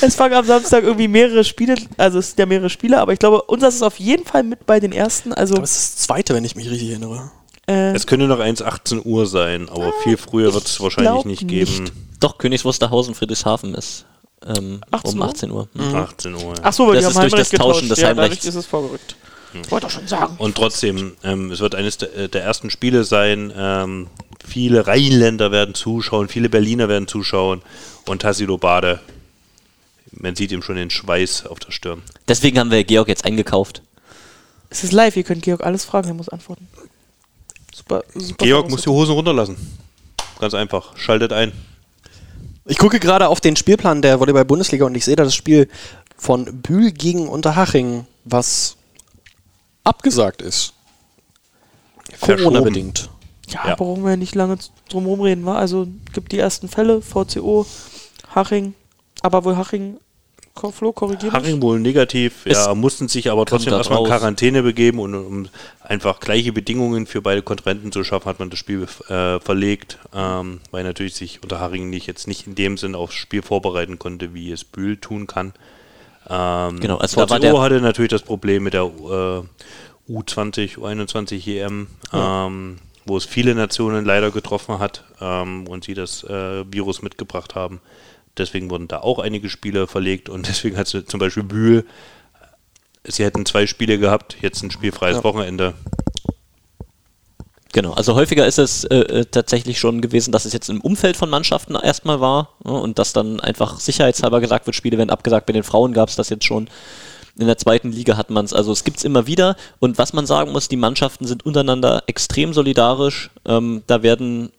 es fangen am Samstag irgendwie mehrere Spiele, also es sind ja mehrere Spiele, aber ich glaube, unser ist auf jeden Fall mit bei den ersten. Also, Das ist das zweite, wenn ich mich richtig erinnere. äh, Es könnte noch 1, 18 Uhr sein, aber viel früher wird es wahrscheinlich nicht nicht. geben. Doch, Königs Wusterhausen, Friedrichshafen ist ähm, 18 um Uhr? 18 Uhr. Mhm. 18 Uhr. ja. ach so, weil Das die ist haben durch Heimrecht das Tauschen des ja, Heimrechts. ist es vorgerückt. Wollte doch schon sagen. Und trotzdem, ähm, es wird eines der, äh, der ersten Spiele sein. Ähm, viele Rheinländer werden zuschauen, viele Berliner werden zuschauen und Tassilo Bade. Man sieht ihm schon den Schweiß auf der Stirn. Deswegen haben wir Georg jetzt eingekauft. Es ist live, ihr könnt Georg alles fragen, er muss antworten. Super, super. Georg muss die Hosen runterlassen. Ganz einfach. Schaltet ein. Ich gucke gerade auf den Spielplan der Volleyball-Bundesliga und ich sehe da das Spiel von Bühl gegen Unterhaching, was abgesagt ist. Corona-bedingt. Ja, Ja. brauchen wir nicht lange drum rumreden, wa? Also gibt die ersten Fälle, VCO, Haching, aber wohl Haching, Flo, korrigiert Haching wohl negativ, Es ja, mussten sich aber trotzdem erstmal in. Quarantäne begeben und um einfach gleiche Bedingungen für beide Kontrahenten zu schaffen, hat man das Spiel äh, verlegt, ähm, weil natürlich sich Unterhaching nicht jetzt nicht in dem Sinn aufs Spiel vorbereiten konnte, wie es Bühl tun kann. Ähm, Genau, also da VCO war der- hatte natürlich das Problem mit der äh, U20, U21 EM, ähm, wo es viele Nationen leider getroffen hat ähm, und sie das äh, Virus mitgebracht haben. Deswegen wurden da auch einige Spiele verlegt und deswegen hat sie zum Beispiel Bühl, sie hätten zwei Spiele gehabt, jetzt ein spielfreies Wochenende. Genau, also häufiger ist es äh, äh, tatsächlich schon gewesen, dass es jetzt im Umfeld von Mannschaften erstmal war ne, und dass dann einfach sicherheitshalber gesagt wird, Spiele werden abgesagt. Bei den Frauen gab es das jetzt schon. In der zweiten Liga hat man es, also es gibt es immer wieder. Und was man sagen muss, die Mannschaften sind untereinander extrem solidarisch. Ähm, da werden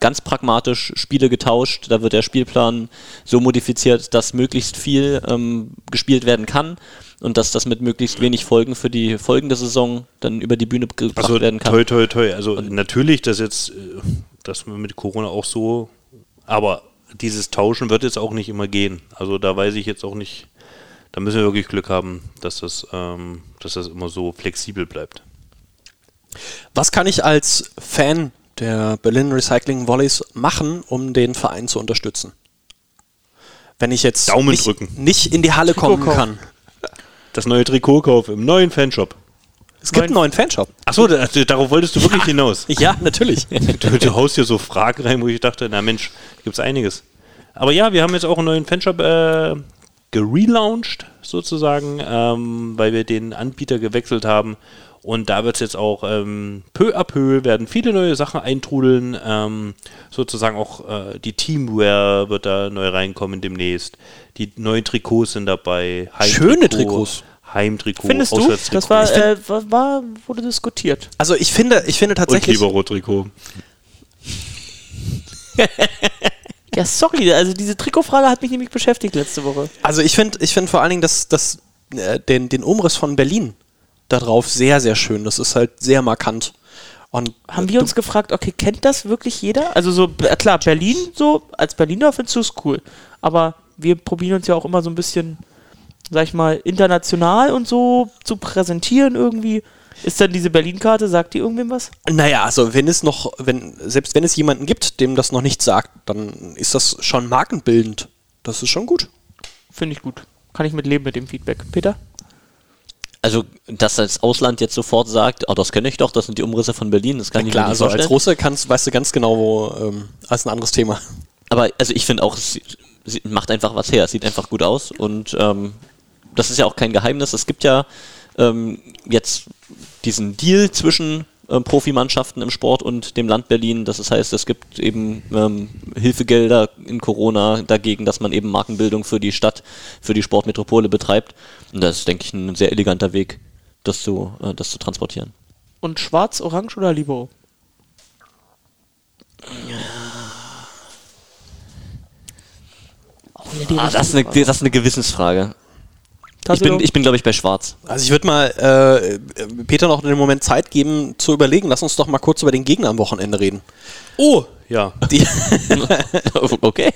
ganz pragmatisch Spiele getauscht. Da wird der Spielplan so modifiziert, dass möglichst viel ähm, gespielt werden kann und dass das mit möglichst wenig Folgen für die folgende Saison dann über die Bühne gebracht Also werden kann. toi, toi, toi. Also natürlich, dass jetzt, äh, dass man mit Corona auch so, aber dieses Tauschen wird jetzt auch nicht immer gehen. Also da weiß ich jetzt auch nicht, da müssen wir wirklich Glück haben, dass das, ähm, dass das immer so flexibel bleibt. Was kann ich als Fan der Berlin Recycling Volleys machen, um den Verein zu unterstützen? Wenn ich jetzt Daumen nicht, drücken. nicht in die Halle kommen kaufen. kann. Das neue Trikotkauf im neuen Fanshop. Es gibt einen neuen Fanshop. Achso, da, darauf wolltest du wirklich hinaus. Ja, natürlich. Du, du haust hier so Fragen rein, wo ich dachte, na Mensch, gibt es einiges. Aber ja, wir haben jetzt auch einen neuen Fanshop äh, gelauncht, sozusagen, ähm, weil wir den Anbieter gewechselt haben. Und da wird es jetzt auch ähm, peu à peu werden viele neue Sachen eintrudeln. Ähm, sozusagen auch äh, die Teamwear wird da neu reinkommen demnächst. Die neuen Trikots sind dabei. Schöne Trikots. Heimtrikot, Findest du? Das war, äh, war, war, wurde diskutiert. Also ich finde, ich finde und tatsächlich. Libero-Trikot. Ja, sorry, also diese Trikotfrage hat mich nämlich beschäftigt letzte Woche. Also ich finde ich find vor allen Dingen das, das, äh, den, den Umriss von Berlin da drauf sehr, sehr schön. Das ist halt sehr markant. Und Haben wir uns gefragt, okay, kennt das wirklich jeder? Also so, äh, klar, Berlin so, als Berliner findest du es cool. Aber wir probieren uns ja auch immer so ein bisschen, sag ich mal, international und so zu präsentieren irgendwie. Ist dann diese Berlin-Karte, sagt die irgendwem was? Naja, also wenn es noch, wenn, selbst wenn es jemanden gibt, dem das noch nicht sagt, dann ist das schon markenbildend. Das ist schon gut. Finde ich gut. Kann ich mit leben mit dem Feedback. Peter? Also, dass das Ausland jetzt sofort sagt, oh, das kenne ich doch, das sind die Umrisse von Berlin, das kann ich Klar, mir nicht also als vorstellen. Russe kannst, weißt du ganz genau, wo, ähm, als ein anderes Thema. Aber also ich finde auch, es macht einfach was her. Es sieht einfach gut aus und ähm, das ist ja auch kein Geheimnis. Es gibt ja ähm, jetzt diesen Deal zwischen ähm, Profimannschaften im Sport und dem Land Berlin. Das heißt, es gibt eben ähm, Hilfegelder in Corona dagegen, dass man eben Markenbildung für die Stadt, für die Sportmetropole betreibt. Und das ist, denke ich, ein sehr eleganter Weg, das zu, äh, das zu transportieren. Und schwarz, orange oder Libero? Auch wieder die Ah, das, ist eine, das ist eine Gewissensfrage. Ich bin, ich bin glaube ich, bei Schwarz. Also ich würde mal äh, Peter noch den Moment Zeit geben, zu überlegen. Lass uns doch mal kurz über den Gegner am Wochenende reden. Oh, ja. Die, okay.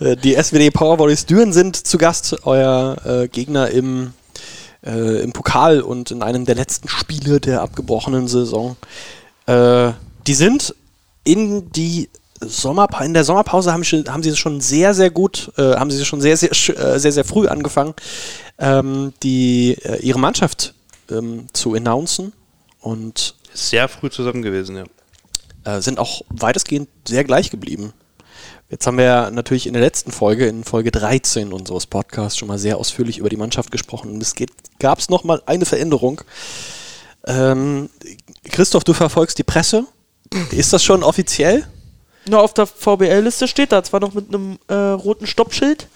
äh, die SWD Powervolleys Düren sind zu Gast, euer äh, Gegner im, äh, im Pokal und in einem der letzten Spiele der abgebrochenen Saison. Äh, die sind in die Sommerpa in der Sommerpause haben, sie- haben sie schon sehr, sehr gut, äh, haben sie schon sehr, sehr, sch- äh, sehr, sehr früh angefangen, ähm, die, äh, ihre Mannschaft ähm, zu announcen und Sehr früh zusammen gewesen, ja. äh, sind auch weitestgehend sehr gleich geblieben. Jetzt haben wir natürlich in der letzten Folge, in Folge 13 unseres Podcasts, schon mal sehr ausführlich über die Mannschaft gesprochen. Und es gab es noch mal eine Veränderung. Ähm, Christoph, du verfolgst die Presse. Ist das schon offiziell? Na, auf der VBL-Liste steht da zwar noch mit einem äh, roten Stoppschild,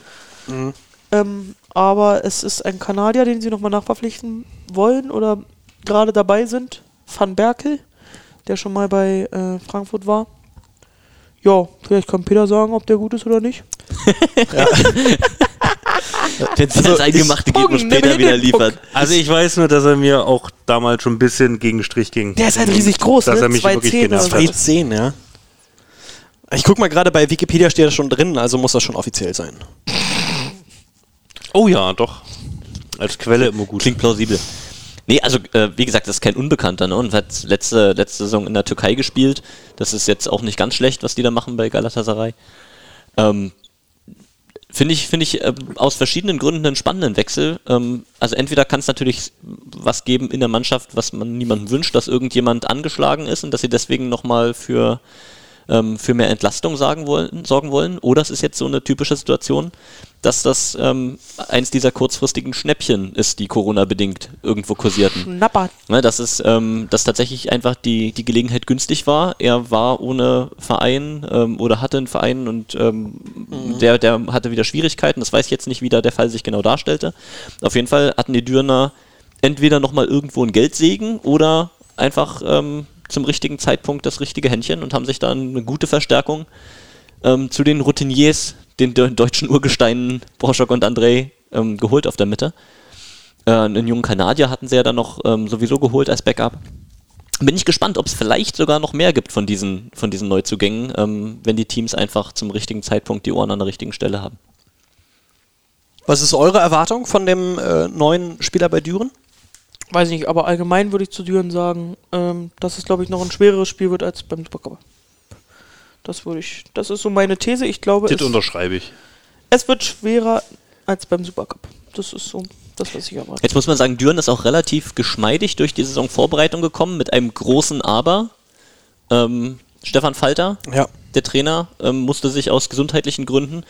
ähm, aber es ist ein Kanadier, den sie nochmal nachverpflichten wollen oder gerade dabei sind. Van Berkel, der schon mal bei äh, Frankfurt war. Ja, vielleicht kann Peter sagen, ob der gut ist oder nicht. Wenn sie das Eingemachte Peter nimm wieder den liefern. Also ich weiß nur, dass er mir auch damals schon ein bisschen gegen den Strich ging. Der ist halt riesig groß, dass ne? er mich 2,10 wirklich oder genervt so. hat. 10, ja. Ich guck mal gerade bei Wikipedia steht das schon drin, also muss das schon offiziell sein. Oh ja, doch. Als Quelle immer gut. Klingt plausibel. Nee, also äh, wie gesagt, das ist kein Unbekannter, ne? Und hat letzte, letzte Saison in der Türkei gespielt. Das ist jetzt auch nicht ganz schlecht, was die da machen bei Galatasaray. Ähm, Finde ich, finde ich ähm, aus verschiedenen Gründen einen spannenden Wechsel. Ähm, also entweder kann es natürlich was geben in der Mannschaft, was man niemandem wünscht, dass irgendjemand angeschlagen ist und dass sie deswegen nochmal für, ähm, für mehr Entlastung sagen wollen, sorgen wollen. Oder es ist jetzt so eine typische Situation, dass das ähm, eins dieser kurzfristigen Schnäppchen ist, die Corona-bedingt irgendwo kursierten. Napper. Ne, dass es, ähm, dass tatsächlich einfach die, die Gelegenheit günstig war. Er war ohne Verein ähm, oder hatte einen Verein und ähm, der, der hatte wieder Schwierigkeiten. Das weiß ich jetzt nicht, wie da der Fall sich genau darstellte. Auf jeden Fall hatten die Dürner entweder nochmal irgendwo einen Geldsegen oder einfach ähm, zum richtigen Zeitpunkt das richtige Händchen und haben sich dann eine gute Verstärkung ähm, zu den Routiniers, den de deutschen Urgesteinen Borschok und André ähm, geholt auf der Mitte. Äh, einen jungen Kanadier hatten sie ja dann noch ähm, sowieso geholt als Backup. Bin ich gespannt, ob es vielleicht sogar noch mehr gibt von diesen, von diesen Neuzugängen, ähm, wenn die Teams einfach zum richtigen Zeitpunkt die Ohren an der richtigen Stelle haben. Was ist eure Erwartung von dem äh, neuen Spieler bei Düren? Weiß nicht, aber allgemein würde ich zu Düren sagen, ähm, dass es, glaube ich, noch ein schwereres Spiel wird als beim Supercup. Das würde ich, das ist so meine These. Ich glaube, Das es, unterschreibe ich. es wird schwerer als beim Supercup. Das ist so das, was ich erwarte. Jetzt muss man sagen, Düren ist auch relativ geschmeidig durch die Saisonvorbereitung gekommen mit einem großen Aber. Ähm, Stefan Falter, Ja. der Trainer, ähm, musste sich aus gesundheitlichen Gründen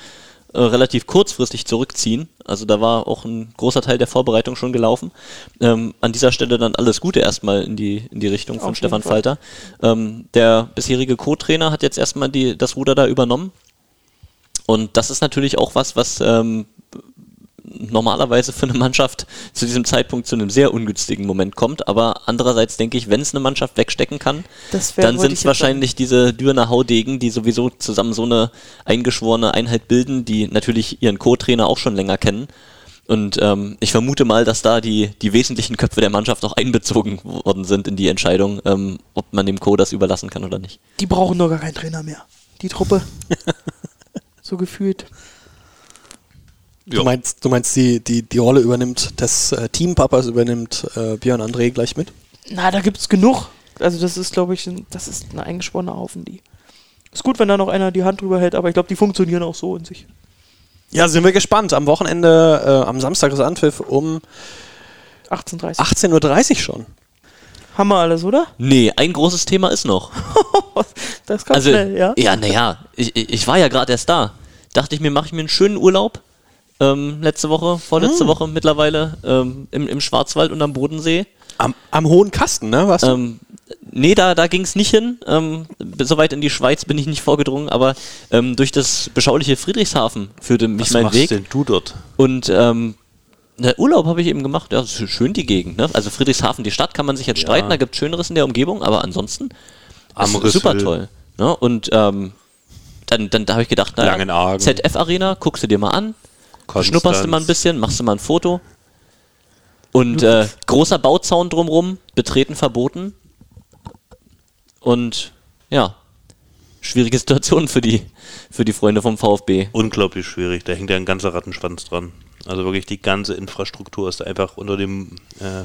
äh, relativ kurzfristig zurückziehen. Also da war auch ein großer Teil der Vorbereitung schon gelaufen. Ähm, an dieser Stelle dann alles Gute erstmal in die, in die Richtung von Auf Stefan Fall. Falter. Ähm, der bisherige Co-Trainer hat jetzt erstmal die, das Ruder da übernommen. Und das ist natürlich auch was, was ähm, normalerweise für eine Mannschaft zu diesem Zeitpunkt zu einem sehr ungünstigen Moment kommt. Aber andererseits denke ich, wenn es eine Mannschaft wegstecken kann, Das wär- dann sind es wahrscheinlich diese Dürener Haudegen, die sowieso zusammen so eine eingeschworene Einheit bilden, die natürlich ihren Co-Trainer auch schon länger kennen. Und ähm, ich vermute mal, dass da die, die wesentlichen Köpfe der Mannschaft auch einbezogen worden sind in die Entscheidung, ähm, ob man dem Co. das überlassen kann oder nicht. Die brauchen doch gar keinen Trainer mehr. Die Truppe. so gefühlt. Du meinst, du meinst die, die, die Rolle übernimmt des äh, Teampapas, übernimmt äh, Björn André gleich mit? Na, da gibt's genug. Also das ist, glaube ich, ein, das ist eine eingeschworene Haufen, die. Ist gut, wenn da noch einer die Hand drüber hält, aber ich glaube, die funktionieren auch so in sich. Ja, sind wir gespannt. Am Wochenende, äh, am Samstag ist Anpfiff um 18.30 18.30 Uhr schon. Haben wir alles, oder? Nee, ein großes Thema ist noch. Das kam Also, schnell, ja? ja, naja, ich, ich ich war ja gerade erst da. Dachte ich mir, mache ich mir einen schönen Urlaub. Ähm, letzte Woche, vorletzte Hm. Woche mittlerweile, ähm, im, im Schwarzwald und am Bodensee. Am, am Hohen Kasten, ne? Was? Ähm, nee, da, da ging es nicht hin. Ähm, Soweit in die Schweiz bin ich nicht vorgedrungen, aber ähm, durch das beschauliche Friedrichshafen führte mich Was mein Weg. denn du dort? Und ähm, na, Urlaub habe ich eben gemacht. Ja, ist schön die Gegend. Ne? Also Friedrichshafen, die Stadt kann man sich jetzt streiten, da gibt es Schöneres in der Umgebung, aber ansonsten Am ist super Rüssel. toll. Ne? Und ähm, dann, dann da habe ich gedacht, naja, Langenargen. ZF-Arena, guckst du dir mal an, Konstanz. schnupperst du mal ein bisschen, machst du mal ein Foto. Und äh, großer Bauzaun drumrum, betreten verboten. Und ja, schwierige Situation für die, für die Freunde vom VfB. Unglaublich schwierig. Da hängt ja ein ganzer Rattenschwanz dran. Also wirklich die ganze Infrastruktur ist einfach unter dem äh,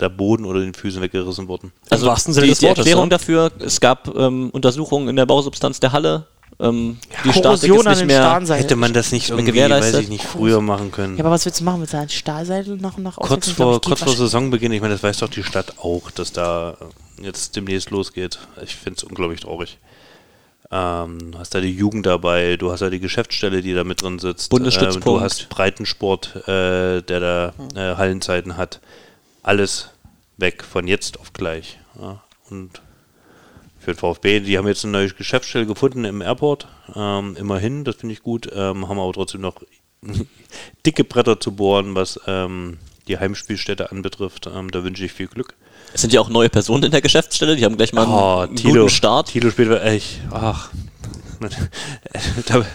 der Boden oder den Füßen weggerissen worden. Also Sinne die, die Wortes, Erklärung ja. dafür, es gab ähm, Untersuchungen in der Bausubstanz der Halle. Ähm, die Statik Korrosion ist an nicht den mehr. Hätte man das nicht irgendwie, gewährleistet. weiß ich nicht, früher machen können. Ja, aber was willst du machen mit seinen Stahlseilen nach und nach kurz vor, ich, kurz vor Saisonbeginn, ich meine, das weiß doch die Stadt auch, dass da jetzt demnächst losgeht. Ich finde es unglaublich traurig. Ähm, du hast da die Jugend dabei, du hast da die Geschäftsstelle, die da mit drin sitzt. Bundesstützpunkt. Ähm, du hast Breitensport, äh, der da äh, Hallenzeiten hat. Alles weg, von jetzt auf gleich. Ja. Und für den VfB, die haben jetzt eine neue Geschäftsstelle gefunden im Airport. Ähm, immerhin, das finde ich gut. Ähm, haben aber trotzdem noch dicke Bretter zu bohren, was ähm, die Heimspielstätte anbetrifft. Ähm, da wünsche ich viel Glück. Es sind ja auch neue Personen in der Geschäftsstelle, die haben gleich mal einen, Oh, einen Tilo, guten Start. Tilo spielt echt, ach, da,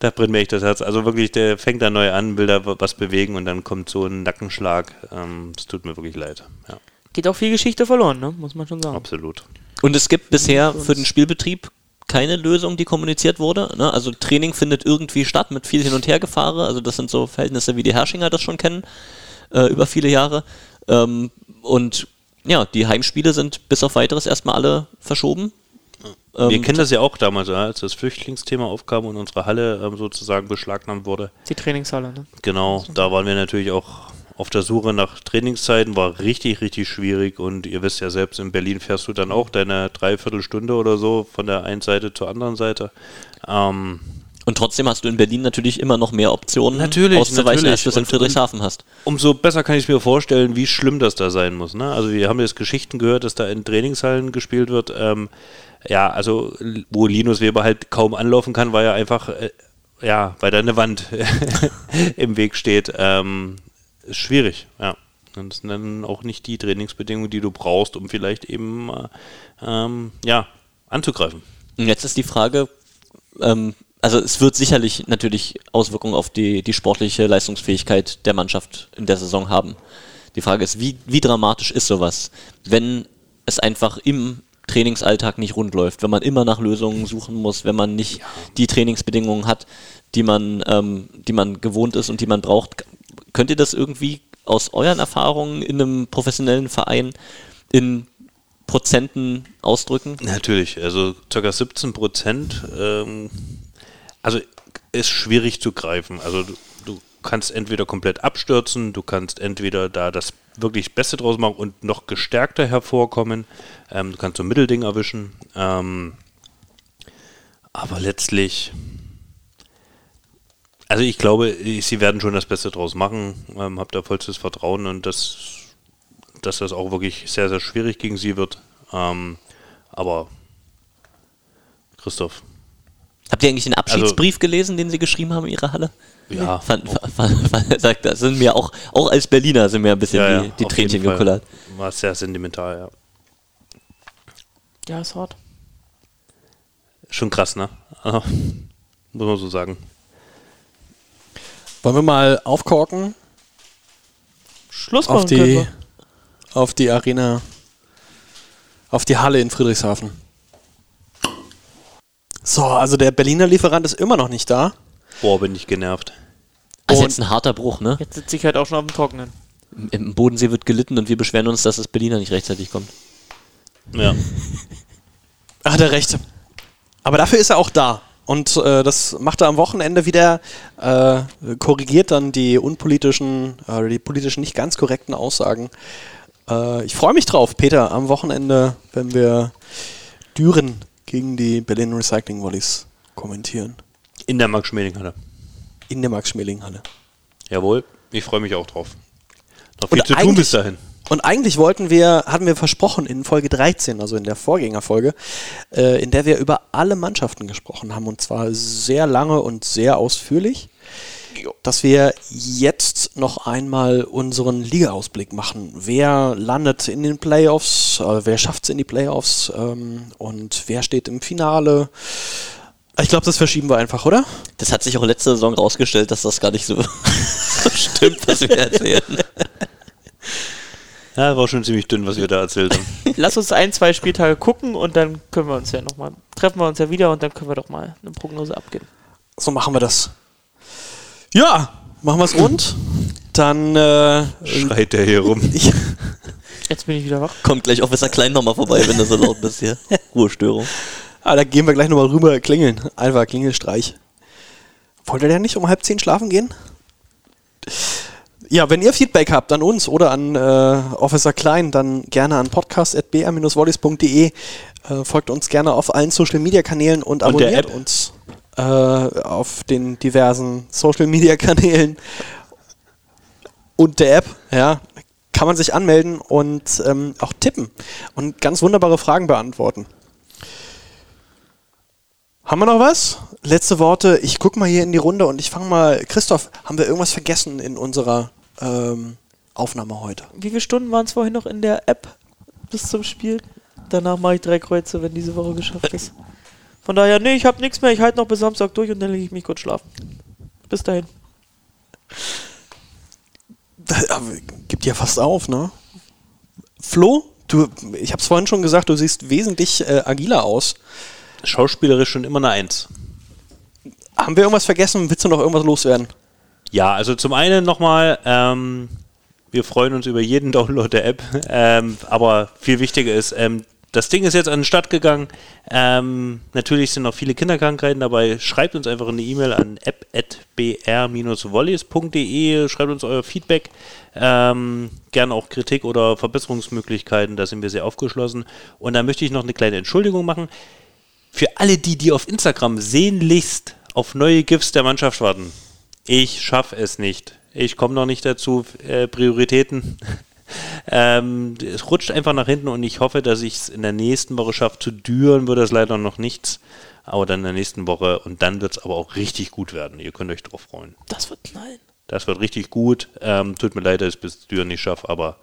da brennt mir echt das Herz. Also wirklich, der fängt da neu an, will da was bewegen und dann kommt so ein Nackenschlag. Ähm, Es tut mir wirklich leid. Ja, Geht auch viel Geschichte verloren, ne? muss man schon sagen. absolut. Und es gibt bisher für den Spielbetrieb keine Lösung, die kommuniziert wurde. Ne? Also Training findet irgendwie statt mit viel Hin- und Hergefahre. Also das sind so Verhältnisse, wie die Herrschinger das schon kennen, äh, über viele Jahre. Ähm, und ja, die Heimspiele sind bis auf weiteres erstmal alle verschoben. Wir Ähm, kennen das ja auch damals, ja, als das Flüchtlingsthema aufkam und unsere Halle ähm, sozusagen beschlagnahmt wurde. Die Trainingshalle, ne? Genau, da waren wir natürlich auch auf der Suche nach Trainingszeiten, war richtig, richtig schwierig und ihr wisst ja selbst, in Berlin fährst du dann auch deine Dreiviertelstunde oder so von der einen Seite zur anderen Seite. Ähm, Und trotzdem hast du in Berlin natürlich immer noch mehr Optionen Natürlich, auszuweichen, natürlich. als du es in Friedrichshafen hast. umso besser kann ich mir vorstellen, wie schlimm das da sein muss. Ne? Also wir haben jetzt Geschichten gehört, dass da in Trainingshallen gespielt wird. Ähm, ja, also wo Linus Weber halt kaum anlaufen kann, weil er einfach, äh, ja, weil da eine Wand im Weg steht. Ähm, ist schwierig, ja. Und das sind dann auch nicht die Trainingsbedingungen, die du brauchst, um vielleicht eben, äh, ähm, ja, anzugreifen. Und jetzt ist die Frage, ähm, also es wird sicherlich natürlich Auswirkungen auf die, die sportliche Leistungsfähigkeit der Mannschaft in der Saison haben. Die Frage ist, wie, wie dramatisch ist sowas, wenn es einfach im Trainingsalltag nicht rund läuft, wenn man immer nach Lösungen suchen muss, wenn man nicht die Trainingsbedingungen hat, die man, ähm, die man gewohnt ist und die man braucht. Könnt ihr das irgendwie aus euren Erfahrungen in einem professionellen Verein in Prozenten ausdrücken? Natürlich, also ca. 17 Prozent. Ähm, also ist schwierig zu greifen. Also du, du kannst entweder komplett abstürzen, du kannst entweder da das wirklich Beste draus machen und noch gestärkter hervorkommen. Ähm, du kannst so ein Mittelding erwischen. Ähm, aber letztlich, also ich glaube, sie werden schon das Beste draus machen. Ähm, hab da vollstes Vertrauen und das, dass das auch wirklich sehr, sehr schwierig gegen sie wird. Ähm, aber Christoph, Habt ihr eigentlich den Abschiedsbrief gelesen, den sie geschrieben haben in ihrer Halle? ja, Fand, fand, fand, sagt, das sind mir auch, auch als Berliner sind mir ein bisschen ja, die, die Tränchen gekullert. War sehr sentimental, ja. Ja, ist hart. Schon krass, ne? Also, muss man so sagen. Wollen wir mal aufkorken Schluss auf machen können die, auf die Arena, auf die Halle in Friedrichshafen? So, also der Berliner Lieferant ist immer noch nicht da. Boah, bin ich genervt. Also Und- jetzt ein harter Bruch, ne? Jetzt sitze ich halt auch schon auf dem Trockenen. Im- Im Bodensee wird gelitten und wir beschweren uns, dass das Berliner nicht rechtzeitig kommt. Ja. Ach, der Recht. Aber dafür ist er auch da. Und äh, das macht er am Wochenende wieder, äh, korrigiert dann die unpolitischen, äh, die politischen nicht ganz korrekten Aussagen. Äh, ich freue mich drauf, Peter, am Wochenende, wenn wir Düren gegen die Berlin Recycling Volleys kommentieren. In der Max-Schmeling-Halle. In der Max-Schmeling-Halle. Jawohl, ich freue mich auch drauf. Noch viel Und zu tun bis dahin. Und eigentlich wollten wir, hatten wir versprochen in Folge 13, also in der Vorgängerfolge, äh, in der wir über alle Mannschaften gesprochen haben und zwar sehr lange und sehr ausführlich, dass wir jetzt noch einmal unseren Liga-Ausblick machen. Wer landet in den Playoffs, äh, wer schafft es in die Playoffs ähm, und wer steht im Finale. Ich glaube, das verschieben wir einfach, oder? Das hat sich auch letzte Saison rausgestellt, dass das gar nicht so, so stimmt, was wir erzählen. Ja, war schon ziemlich dünn, was wir da erzählt haben. Lass uns ein, zwei Spieltage gucken und dann können wir uns ja nochmal, treffen wir uns ja wieder und dann können wir doch mal eine Prognose abgeben. So machen wir das. Ja, machen wir es rund. Dann äh, Schreit der hier rum. ich, Jetzt bin ich wieder wach. Kommt gleich Officer Klein nochmal vorbei, wenn du so laut bist hier. Ruhestörung. Ah, da gehen wir gleich nochmal rüber klingeln. Einfach Klingelstreich. Wollt ihr denn nicht um halb zehn schlafen gehen? Ja, wenn ihr Feedback habt an uns oder an äh, Officer Klein, dann gerne an podcast.br-volleys.de. Äh, folgt uns gerne auf allen Social Media Kanälen und Und abonniert App. uns äh, auf den diversen Social Media Kanälen und der App. Ja, kann man sich anmelden und ähm, auch tippen und ganz wunderbare Fragen beantworten. Haben wir noch was? Letzte Worte. Ich gucke mal hier in die Runde und ich fange mal. Christoph, haben wir irgendwas vergessen in unserer ähm, Aufnahme heute? Wie viele Stunden waren es vorhin noch in der App bis zum Spiel? Danach mache ich drei Kreuze, wenn diese Woche geschafft ist. Von daher, nee, ich habe nichts mehr. Ich halte noch bis Samstag durch und dann lege ich mich kurz schlafen. Bis dahin. Gibt ja fast auf, ne? Flo, du, ich habe es vorhin schon gesagt, du siehst wesentlich äh, agiler aus. Schauspielerisch schon immer eine Eins. Haben wir irgendwas vergessen? Willst du noch irgendwas loswerden? Ja, also zum einen nochmal, ähm, wir freuen uns über jeden Download der App, ähm, aber viel wichtiger ist, ähm, das Ding ist jetzt an den Start gegangen. Ähm, natürlich sind noch viele Kinderkrankheiten dabei. Schreibt uns einfach eine E-Mail an app.br-volleys.de. Schreibt uns euer Feedback. Ähm, gerne auch Kritik oder Verbesserungsmöglichkeiten. Da sind wir sehr aufgeschlossen. Und da möchte ich noch eine kleine Entschuldigung machen. Für alle die, die auf Instagram sehnlichst auf neue GIFs der Mannschaft warten. Ich schaffe es nicht. Ich komme noch nicht dazu. Äh, Prioritäten. ähm, es rutscht einfach nach hinten und ich hoffe, dass ich es in der nächsten Woche schaffe. Zu Düren wird das leider noch nichts. Aber dann in der nächsten Woche. Und dann wird es aber auch richtig gut werden. Ihr könnt euch drauf freuen. Das wird knallen. Das wird richtig gut. Ähm, tut mir leid, dass ich es bis Düren nicht schaffe, aber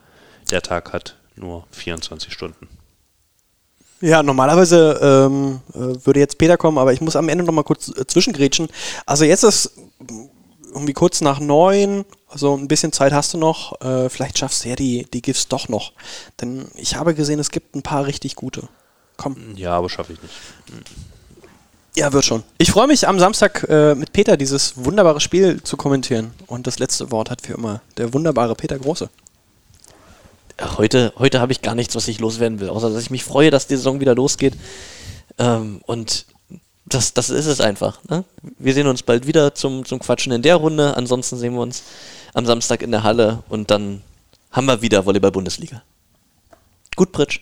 der Tag hat nur 24 Stunden. Ja, normalerweise ähm, äh, würde jetzt Peter kommen, aber ich muss am Ende noch mal kurz äh, zwischengrätschen. Also jetzt ist irgendwie kurz nach neun, also ein bisschen Zeit hast du noch. Äh, vielleicht schaffst du ja die, die GIFs doch noch. Denn ich habe gesehen, es gibt ein paar richtig gute. Komm. Ja, aber schaffe ich nicht. Ja, wird schon. Ich freue mich am Samstag äh, mit Peter dieses wunderbare Spiel zu kommentieren. Und das letzte Wort hat wie immer der wunderbare Peter Große. Heute heute habe ich gar nichts, was ich loswerden will, außer dass ich mich freue, dass die Saison wieder losgeht. Ähm, und das, das ist es einfach. Ne? Wir sehen uns bald wieder zum, zum Quatschen in der Runde. Ansonsten sehen wir uns am Samstag in der Halle und dann haben wir wieder Volleyball-Bundesliga. Gut, Pritsch.